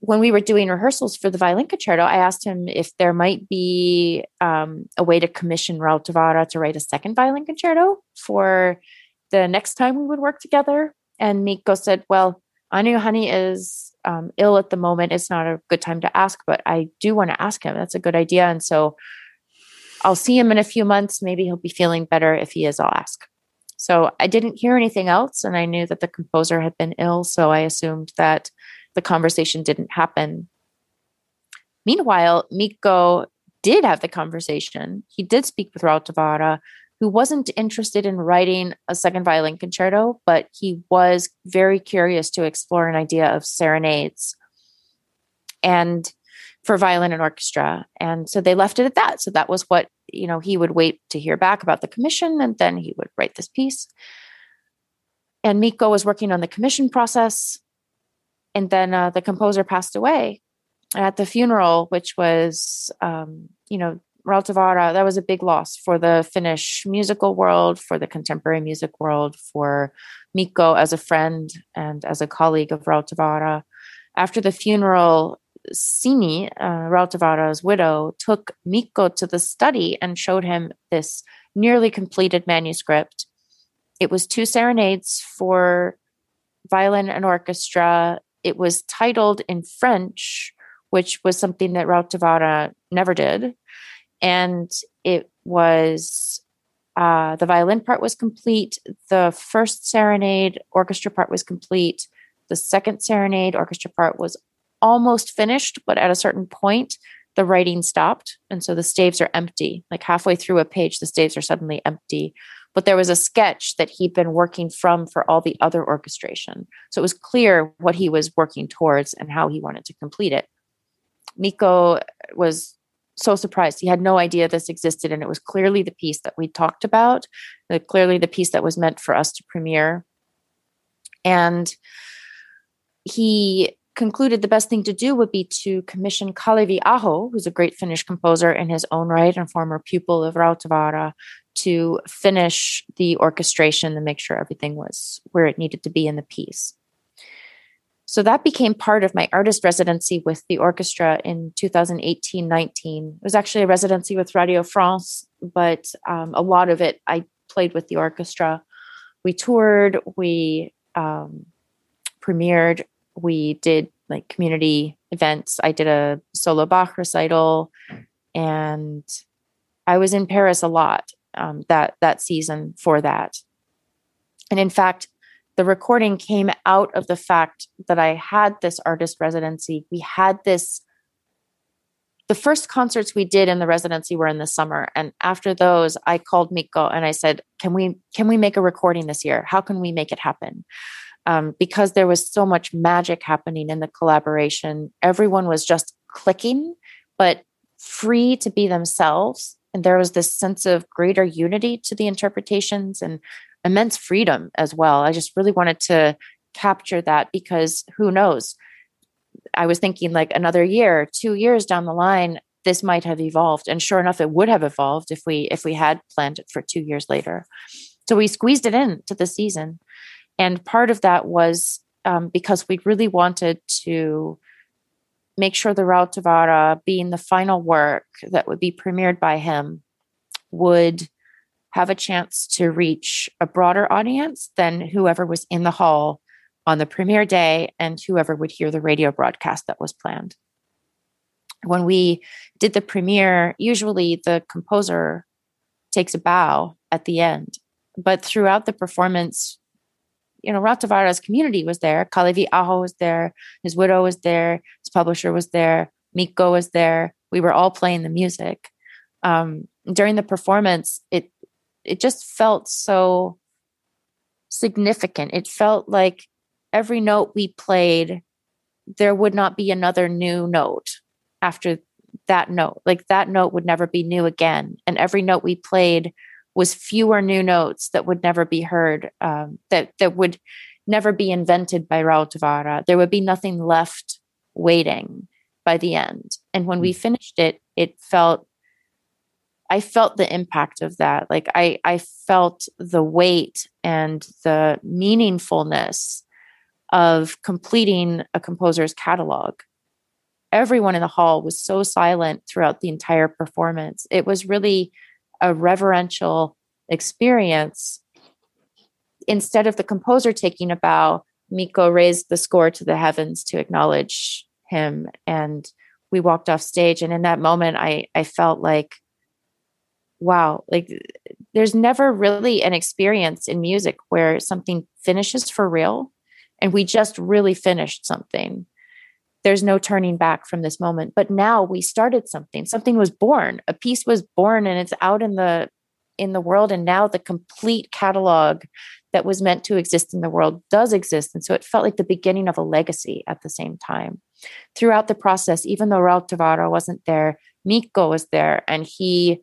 When we were doing rehearsals for the violin concerto, I asked him if there might be um, a way to commission Rautavaara to write a second violin concerto for the next time we would work together. And Mikko said, Well, Einojuhani is um, ill at the moment. It's not a good time to ask, but I do want to ask him. That's a good idea. And so I'll see him in a few months. Maybe he'll be feeling better. If he is, I'll ask. So I didn't hear anything else. And I knew that the composer had been ill. So I assumed that the conversation didn't happen. Meanwhile, Mikko did have the conversation. He did speak with Rautavaara, who wasn't interested in writing a second violin concerto, but he was very curious to explore an idea of serenades. And for violin and orchestra. And so they left it at that. So that was what, you know, he would wait to hear back about the commission and then he would write this piece. And Mikko was working on the commission process. And then uh, the composer passed away. And at the funeral, which was, um, you know, Rautavaara, that was a big loss for the Finnish musical world, for the contemporary music world, for Mikko as a friend and as a colleague of Rautavaara. After the funeral, Sini, uh, Rautavaara's widow, took Mikko to the study and showed him this nearly completed manuscript. It was two serenades for violin and orchestra. It was titled in French, which was something that Rautavaara never did. And it was uh, the violin part was complete. The first serenade orchestra part was complete. The second serenade orchestra part was almost finished, but at a certain point, the writing stopped. And so the staves are empty. Like halfway through a page, the staves are suddenly empty. But there was a sketch that he'd been working from for all the other orchestration. So it was clear what he was working towards and how he wanted to complete it. Mikko was so surprised. He had no idea this existed. And it was clearly the piece that we talked about, clearly the piece that was meant for us to premiere. And he concluded the best thing to do would be to commission Kalevi Aho, who's a great Finnish composer in his own right and former pupil of Rautavaara, to finish the orchestration and make sure everything was where it needed to be in the piece. So that became part of my artist residency with the orchestra in 2018 19. It was actually a residency with Radio France, but um, a lot of it I played with the orchestra. We toured, we um, premiered we did like community events. I did a solo Bach recital, and I was in Paris a lot um, that that season for that. And in fact, the recording came out of the fact that I had this artist residency. We had this. The first concerts we did in the residency were in the summer, and after those, I called Mikko and I said, "Can we can we make a recording this year? How can we make it happen?" Um, because there was so much magic happening in the collaboration. Everyone was just clicking, but free to be themselves. And there was this sense of greater unity to the interpretations and immense freedom as well. I just really wanted to capture that because who knows? I was thinking like another year, two years down the line, this might have evolved. And sure enough, it would have evolved if we if we had planned it for two years later. So we squeezed it in to the season. And part of that was um, because we really wanted to make sure the Rautavaara, being the final work that would be premiered by him, would have a chance to reach a broader audience than whoever was in the hall on the premiere day and whoever would hear the radio broadcast that was planned. When we did the premiere, usually the composer takes a bow at the end, but throughout the performance, you know, Rautavaara's community was there. Kalevi Aho was there. His widow was there. His publisher was there. Mikko was there. We were all playing the music. Um, during the performance, it it just felt so significant. It felt like every note we played, there would not be another new note after that note. Like that note would never be new again. And every note we played was fewer new notes that would never be heard, um, that that would never be invented by Rautavaara. There would be nothing left waiting by the end. And when we hmm. finished it, it felt I felt the impact of that. Like I I felt the weight and the meaningfulness of completing a composer's catalog. Everyone in the hall was so silent throughout the entire performance. It was really a reverential experience. Instead of the composer taking a bow, Mikko raised the score to the heavens to acknowledge him. And we walked off stage. And in that moment, I, I felt like, wow, like there's never really an experience in music where something finishes for real and we just really finished something there's no turning back from this moment. But now we started something. Something was born. A piece was born and it's out in the in the world. And now the complete catalog that was meant to exist in the world does exist. And so it felt like the beginning of a legacy at the same time. Throughout the process even though Rautavaara wasn't there Mikko was there and he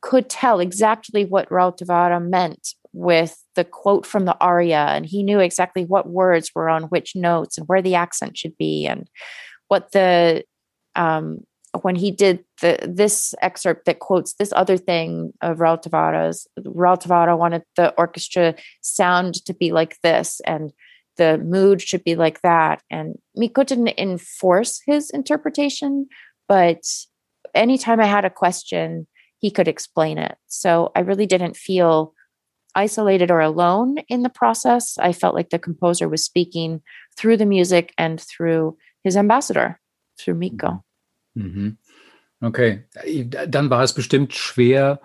could tell exactly what Rautavaara meant with the quote from the aria and he knew exactly what words were on which notes and where the accent should be and what the um, when he did the this excerpt that quotes this other thing of Rautavaara's Raoul Tavara wanted the orchestra sound to be like this and the mood should be like that and Mikko didn't enforce his interpretation but anytime I had a question he could explain it. So I really didn't feel isolated or alone in the process. I felt like the composer was speaking through the music and through his ambassador, through Mikko. Mhm. Okay, dann war es bestimmt schwer,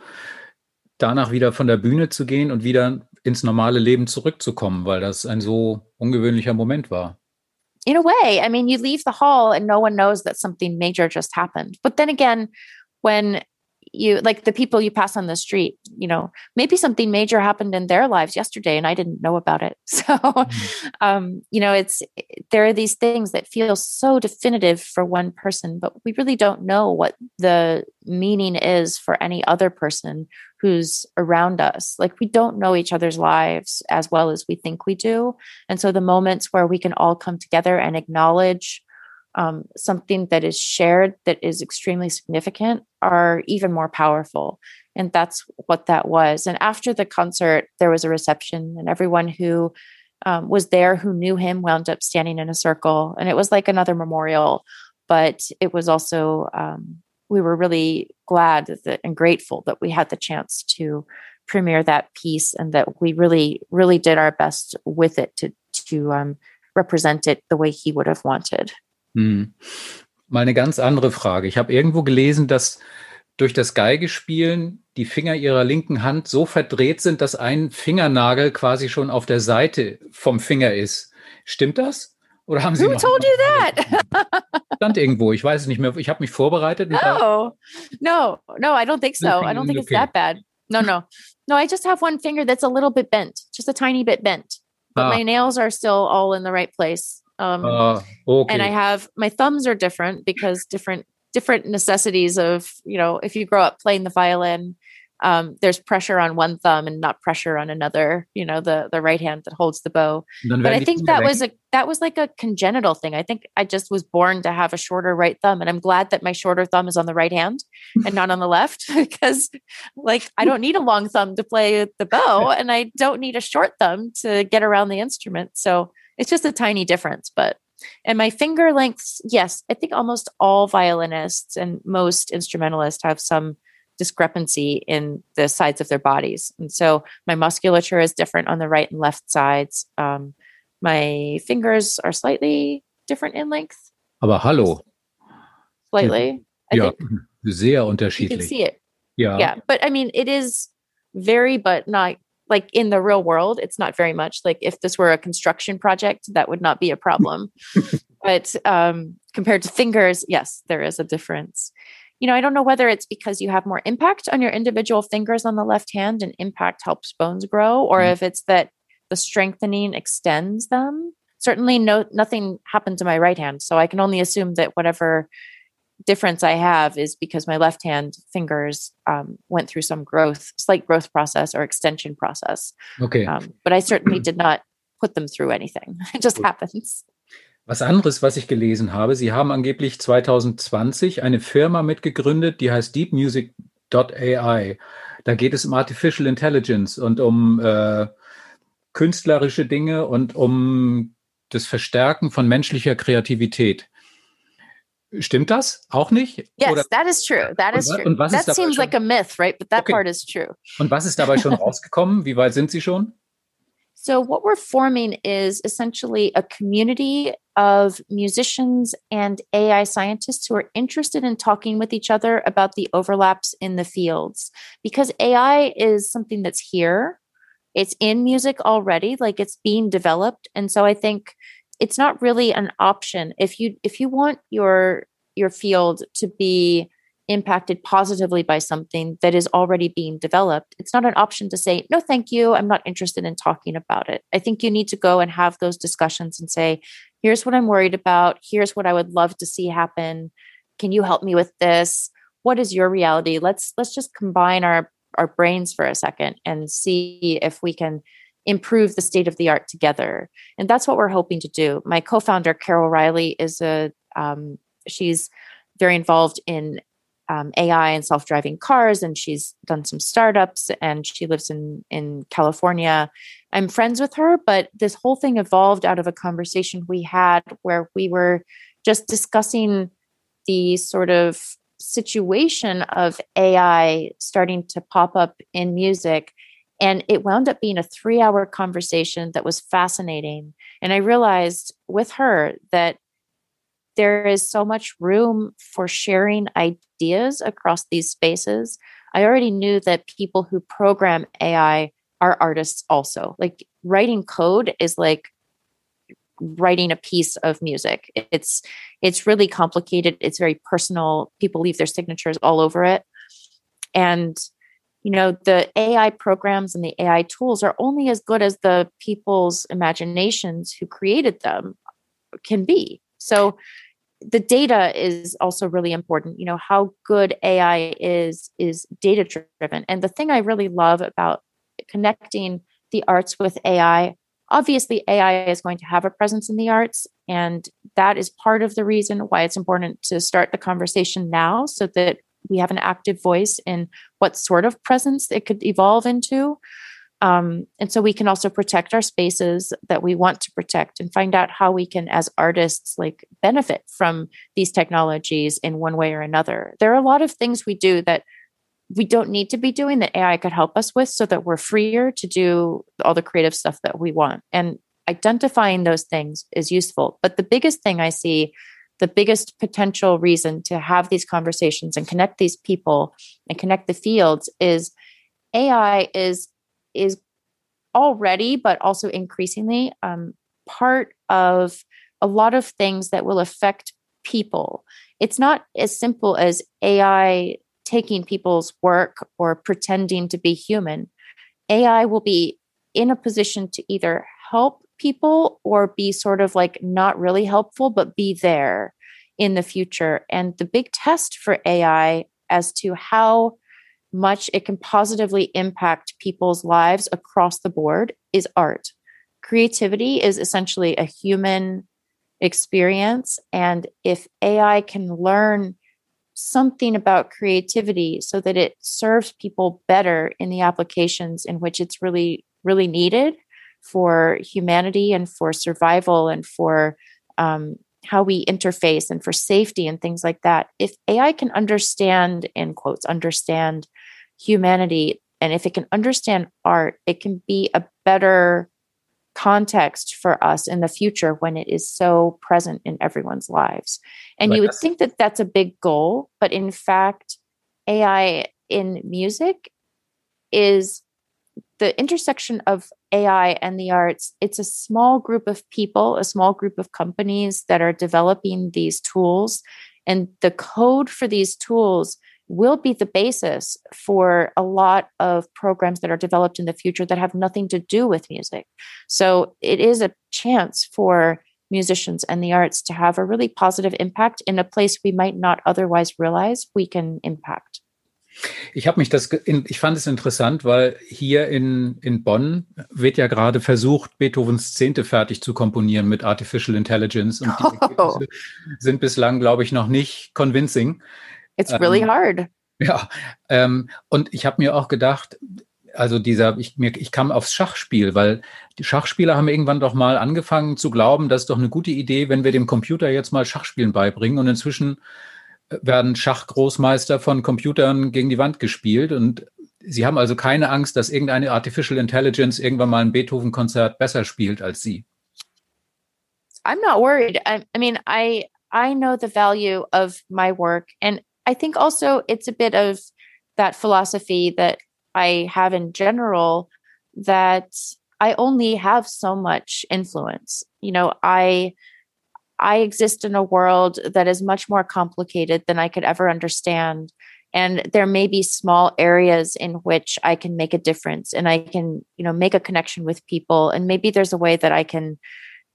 danach wieder von der Bühne zu gehen und wieder ins normale Leben zurückzukommen, weil das ein so ungewöhnlicher Moment war. In a way, I mean, you leave the hall and no one knows that something major just happened. But then again, when you like the people you pass on the street you know maybe something major happened in their lives yesterday and i didn't know about it. So mm-hmm. um you know it's there are these things that feel so definitive for one person but we really don't know what the meaning is for any other person who's around us. Like we don't know each other's lives as well as we think we do. And so the moments where we can all come together and acknowledge um, something that is shared that is extremely significant are even more powerful. And that's what that was. And after the concert, there was a reception, and everyone who um, was there who knew him wound up standing in a circle. And it was like another memorial, but it was also, um, we were really glad that, and grateful that we had the chance to premiere that piece and that we really, really did our best with it to, to um, represent it the way he would have wanted. Hm. Mal eine ganz andere Frage. Ich habe irgendwo gelesen, dass durch das Geigespielen die Finger ihrer linken Hand so verdreht sind, dass ein Fingernagel quasi schon auf der Seite vom Finger ist. Stimmt das? Oder haben Sie Who told you that? Stand irgendwo. Ich weiß es nicht mehr. Ich habe mich vorbereitet. No, no, no. I don't think so. I don't think it's that bad. No, no, no. I just have one finger that's a little bit bent, just a tiny bit bent, but ah. my nails are still all in the right place. Um, uh, okay. And I have my thumbs are different because different different necessities of you know if you grow up playing the violin um, there's pressure on one thumb and not pressure on another you know the the right hand that holds the bow. But i think that was a that was like a congenital thing. I think i just was born to have a shorter right thumb and i'm glad that my shorter thumb is on the right hand and not on the left because like i don't need a long thumb to play the bow and i don't need a short thumb to get around the instrument. So it's just a tiny difference, but and my finger lengths, yes, I think almost all violinists and most instrumentalists have some discrepancy in the sides of their bodies. And so my musculature is different on the right and left sides. Um, my fingers are slightly different in length. Aber hallo. Slightly. I ja, sehr unterschiedlich. You can see it. Yeah. Yeah. But I mean, it is very, but not like in the real world, it's not very much. Like if this were a construction project, that would not be a problem. but um, compared to fingers, yes, there is a difference. You know, I don't know whether it's because you have more impact on your individual fingers on the left hand and impact helps bones grow, or mm. if it's that the strengthening extends them. Certainly, no, nothing happened to my right hand. So I can only assume that whatever difference I have is because my left hand fingers um, went through some growth, slight growth process or extension process. Okay. Um, but I certainly did not put them through anything. It just happens. Was anderes, was ich gelesen habe, Sie haben angeblich 2020 eine Firma mitgegründet, die heißt deepmusic.ai. Da geht es um Artificial Intelligence und um äh, künstlerische Dinge und um das Verstärken von menschlicher Kreativität. Stimmt das auch nicht? Yes, Oder? that is true. That is true. Und was that seems schon? like a myth, right? But that okay. part is true. Und was ist dabei schon rausgekommen? Wie weit sind Sie schon? So, what we're forming is essentially a community of musicians and AI scientists who are interested in talking with each other about the overlaps in the fields. Because AI is something that's here, it's in music already, like it's being developed. And so, I think it's not really an option. If you if you want your your field to be impacted positively by something that is already being developed it's not an option to say no thank you i'm not interested in talking about it. I think you need to go and have those discussions and say here's what i'm worried about. Here's what i would love to see happen. Can you help me with this? What is your reality? Let's let's just combine our our brains for a second and see if we can improve the state of the art together. And that's what we're hoping to do. My co-founder Carol Reiley is a um, she's very involved in um, AI and self-driving cars, and she's done some startups, and she lives in in California. I'm friends with her, but this whole thing evolved out of a conversation we had where we were just discussing the sort of situation of AI starting to pop up in music and it wound up being a three hour conversation that was fascinating. And I realized with her that there is so much room for sharing ideas across these spaces. I already knew that people who program AI are artists also. Like writing code is like writing a piece of music. It's it's really complicated, it's very personal. People leave their signatures all over it. And you know the ai programs and the ai tools are only as good as the people's imaginations who created them can be. So the data is also really important you know how good ai is is data driven and the thing i really love about connecting the arts with ai obviously ai is going to have a presence in the arts and that is part of the reason why it's important to start the conversation now so that we have an active voice in what sort of presence it could evolve into. Um, and so we can also protect our spaces that we want to protect and find out how we can, as artists, like benefit from these technologies in one way or another. There are a lot of things we do that we don't need to be doing that AI could help us with so that we're freer to do all the creative stuff that we want. And identifying those things is useful. But the biggest thing I see the biggest potential reason to have these conversations and connect these people and connect the fields is AI is is already, but also increasingly, um, part of a lot of things that will affect people. It's not as simple as AI taking people's work or pretending to be human. AI will be in a position to either help people or be sort of like not really helpful, but be there in the future. And the big test for AI as to how much it can positively impact people's lives across the board is art. Creativity is essentially a human experience. And if AI can learn something about creativity so that it serves people better in the applications in which it's really, really needed, for humanity and for survival and for um, how we interface and for safety and things like that. If AI can understand, in quotes, understand humanity, and if it can understand art, it can be a better context for us in the future when it is so present in everyone's lives. And you would think that that's a big goal, but in fact, AI in music is the intersection of AI and the arts, it's a small group of people, a small group of companies that are developing these tools. And the code for these tools will be the basis for a lot of programs that are developed in the future that have nothing to do with music. So it is a chance for musicians and the arts to have a really positive impact in a place we might not otherwise realize we can impact. Ich habe mich das, ich fand es interessant, weil hier in, in Bonn wird ja gerade versucht, Beethovens Zehnte fertig zu komponieren mit Artificial Intelligence und die oh. sind bislang, glaube ich, noch nicht convincing. It's really ähm, hard. Ja, ähm, und ich habe mir auch gedacht, also dieser, ich, mir, ich kam aufs Schachspiel, weil die Schachspieler haben irgendwann doch mal angefangen zu glauben, das ist doch eine gute Idee, wenn wir dem Computer jetzt mal Schachspielen beibringen. Und inzwischen werden Schachgroßmeister von Computern gegen die Wand gespielt. Und sie haben also keine Angst, dass irgendeine Artificial Intelligence irgendwann mal ein Beethoven-Konzert besser spielt als sie. I'm not worried. I, I mean, I I know the value of my work, and I think also it's a bit of that philosophy that I have in general that I only have so much influence. You know, I I exist in a world that is much more complicated than I could ever understand. And there may be small areas in which I can make a difference and I can, you know, make a connection with people. And maybe there's a way that I can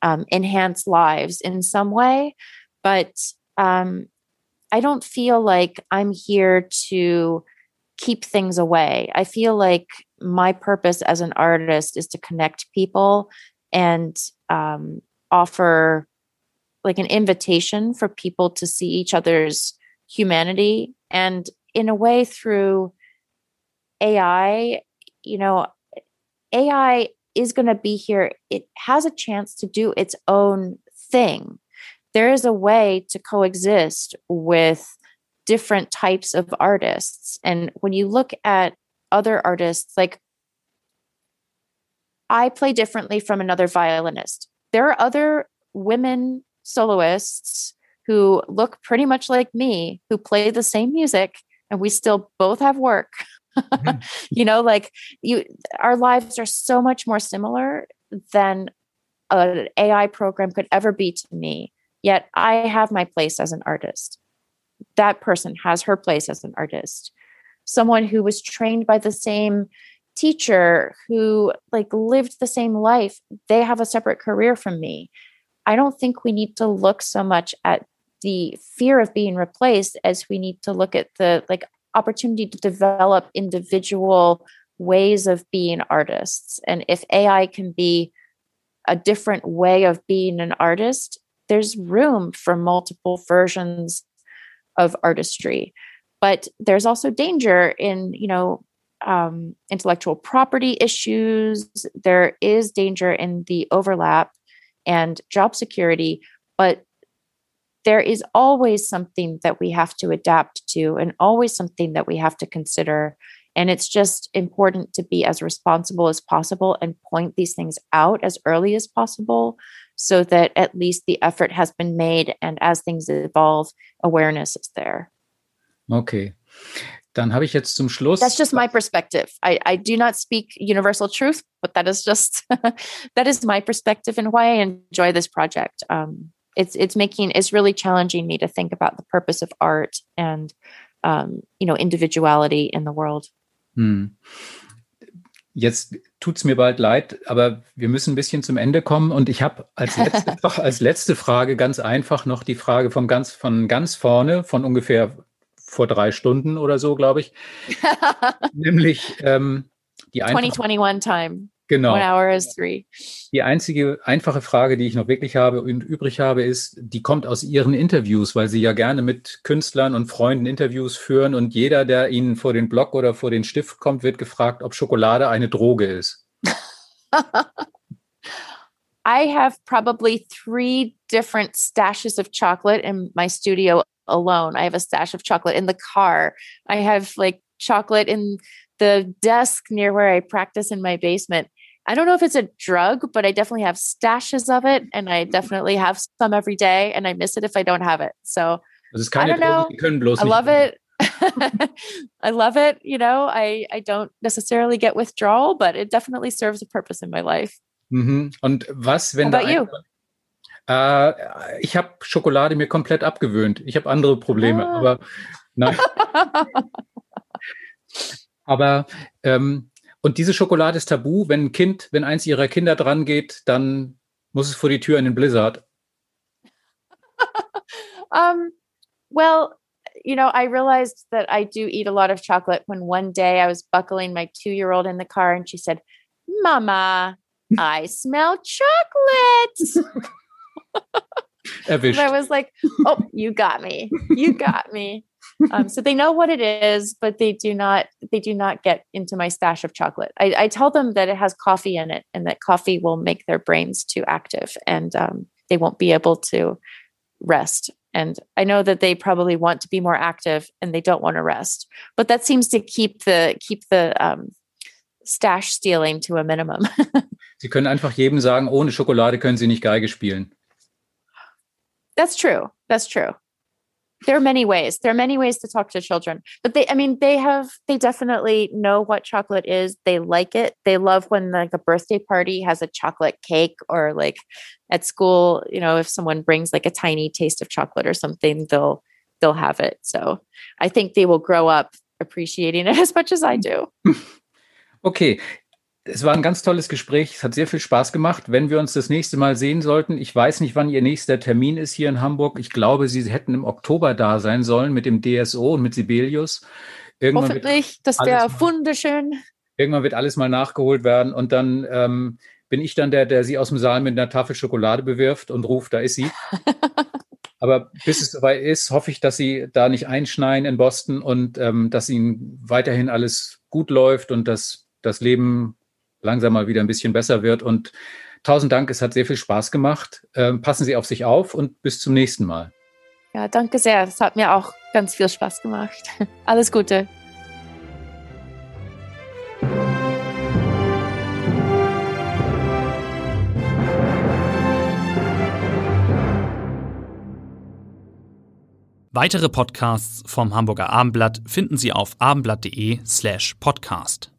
um, enhance lives in some way. But um, I don't feel like I'm here to keep things away. I feel like my purpose as an artist is to connect people and um, offer like an invitation for people to see each other's humanity. And in a way, through AI, you know, AI is going to be here. It has a chance to do its own thing. There is a way to coexist with different types of artists. And when you look at other artists, like I play differently from another violinist. There are other women soloists who look pretty much like me who play the same music and we still both have work. mm-hmm. you know, like you our lives are so much more similar than an AI program could ever be to me. Yet I have my place as an artist that person has her place as an artist someone who was trained by the same teacher who like lived the same life they have a separate career from me i don't think we need to look so much at the fear of being replaced as we need to look at the like opportunity to develop individual ways of being artists. And if ai can be a different way of being an artist there's room for multiple versions of artistry. But there's also danger in you know um, intellectual property issues. There is danger in the overlap and job security but there is always something that we have to adapt to and always something that we have to consider and it's just important to be as responsible as possible and point these things out as early as possible so that at least the effort has been made and as things evolve, awareness is there. Okay. Dann habe ich jetzt zum Schluss. That's just my perspective. I, I do not speak universal truth, but that is just that is my perspective and why I enjoy this project. Um, it's it's making it's really challenging me to think about the purpose of art and um, you know individuality in the world. Hmm. Jetzt tut es mir bald leid, aber wir müssen ein bisschen zum Ende kommen. Und ich habe als letzte, als letzte Frage ganz einfach noch die Frage vom ganz, von ganz vorne, von ungefähr vor drei Stunden oder so, glaube ich. Nämlich ähm, die 2021 Time. Genau. One hour is three. Die einzige einfache Frage, die ich noch wirklich habe und übrig habe, ist, die kommt aus Ihren Interviews, weil Sie ja gerne mit Künstlern und Freunden Interviews führen und jeder, der Ihnen vor den Block oder vor den Stift kommt, wird gefragt, ob Schokolade eine Droge ist. I have probably three different stashes of chocolate in my studio alone. I have a stash of chocolate in the car. I have like chocolate in the desk near where I practice in my basement. I don't know if it's a drug, but I definitely have stashes of it and I definitely have some every day and I miss it if I don't have it. So I don't know. I love it. I love it. You know, I, I don't necessarily get withdrawal, but it definitely serves a purpose in my life. Mhm. Und was, wenn How da about you? Äh, ich habe Schokolade mir komplett abgewöhnt. Ich habe andere Probleme, Ah. aber nein. Aber ähm, und diese Schokolade ist tabu. Wenn ein Kind, wenn eins ihrer Kinder dran geht, dann muss es vor die Tür in den Blizzard. um, well, you know, I realized that I do eat a lot of chocolate when one day I was buckling my two year old in the car and she said, Mama, I smell chocolate. And I was like, oh, you got me. You got me. Um, so they know what it is, but they do not they do not get into my stash of chocolate. I, I tell them that it has coffee in it and that coffee will make their brains too active and um, they won't be able to rest. And I know that they probably want to be more active and they don't want to rest. But that seems to keep the keep the um, stash stealing to a minimum. Sie können einfach jedem sagen, ohne Schokolade können Sie nicht Geige spielen. That's true. That's true. There are many ways. There are many ways to talk to children. But they I mean they have they definitely know what chocolate is. They like it. They love when like a birthday party has a chocolate cake or like at school, you know, if someone brings like a tiny taste of chocolate or something, they'll they'll have it. So I think they will grow up appreciating it as much as I do. Okay, es war ein ganz tolles Gespräch. Es hat sehr viel Spaß gemacht. Wenn wir uns das nächste Mal sehen sollten, ich weiß nicht, wann Ihr nächster Termin ist hier in Hamburg. Ich glaube, Sie hätten im Oktober da sein sollen mit dem DSO und mit Sibelius. Irgendwann wird, Hoffentlich, das alles wäre mal- wunderschön. irgendwann wird alles mal nachgeholt werden und dann ähm, bin ich dann der, der Sie aus dem Saal mit einer Tafel Schokolade bewirft und ruft, da ist sie. Aber bis es soweit ist, hoffe ich, dass Sie da nicht einschneien in Boston und ähm, dass Ihnen weiterhin alles gut läuft und dass das Leben langsam mal wieder ein bisschen besser wird. Und tausend Dank, es hat sehr viel Spaß gemacht. Ähm, passen Sie auf sich auf und bis zum nächsten Mal. Ja, danke sehr. Es hat mir auch ganz viel Spaß gemacht. Alles Gute. Weitere Podcasts vom Hamburger Abendblatt finden Sie auf abendblatt.de slash podcast.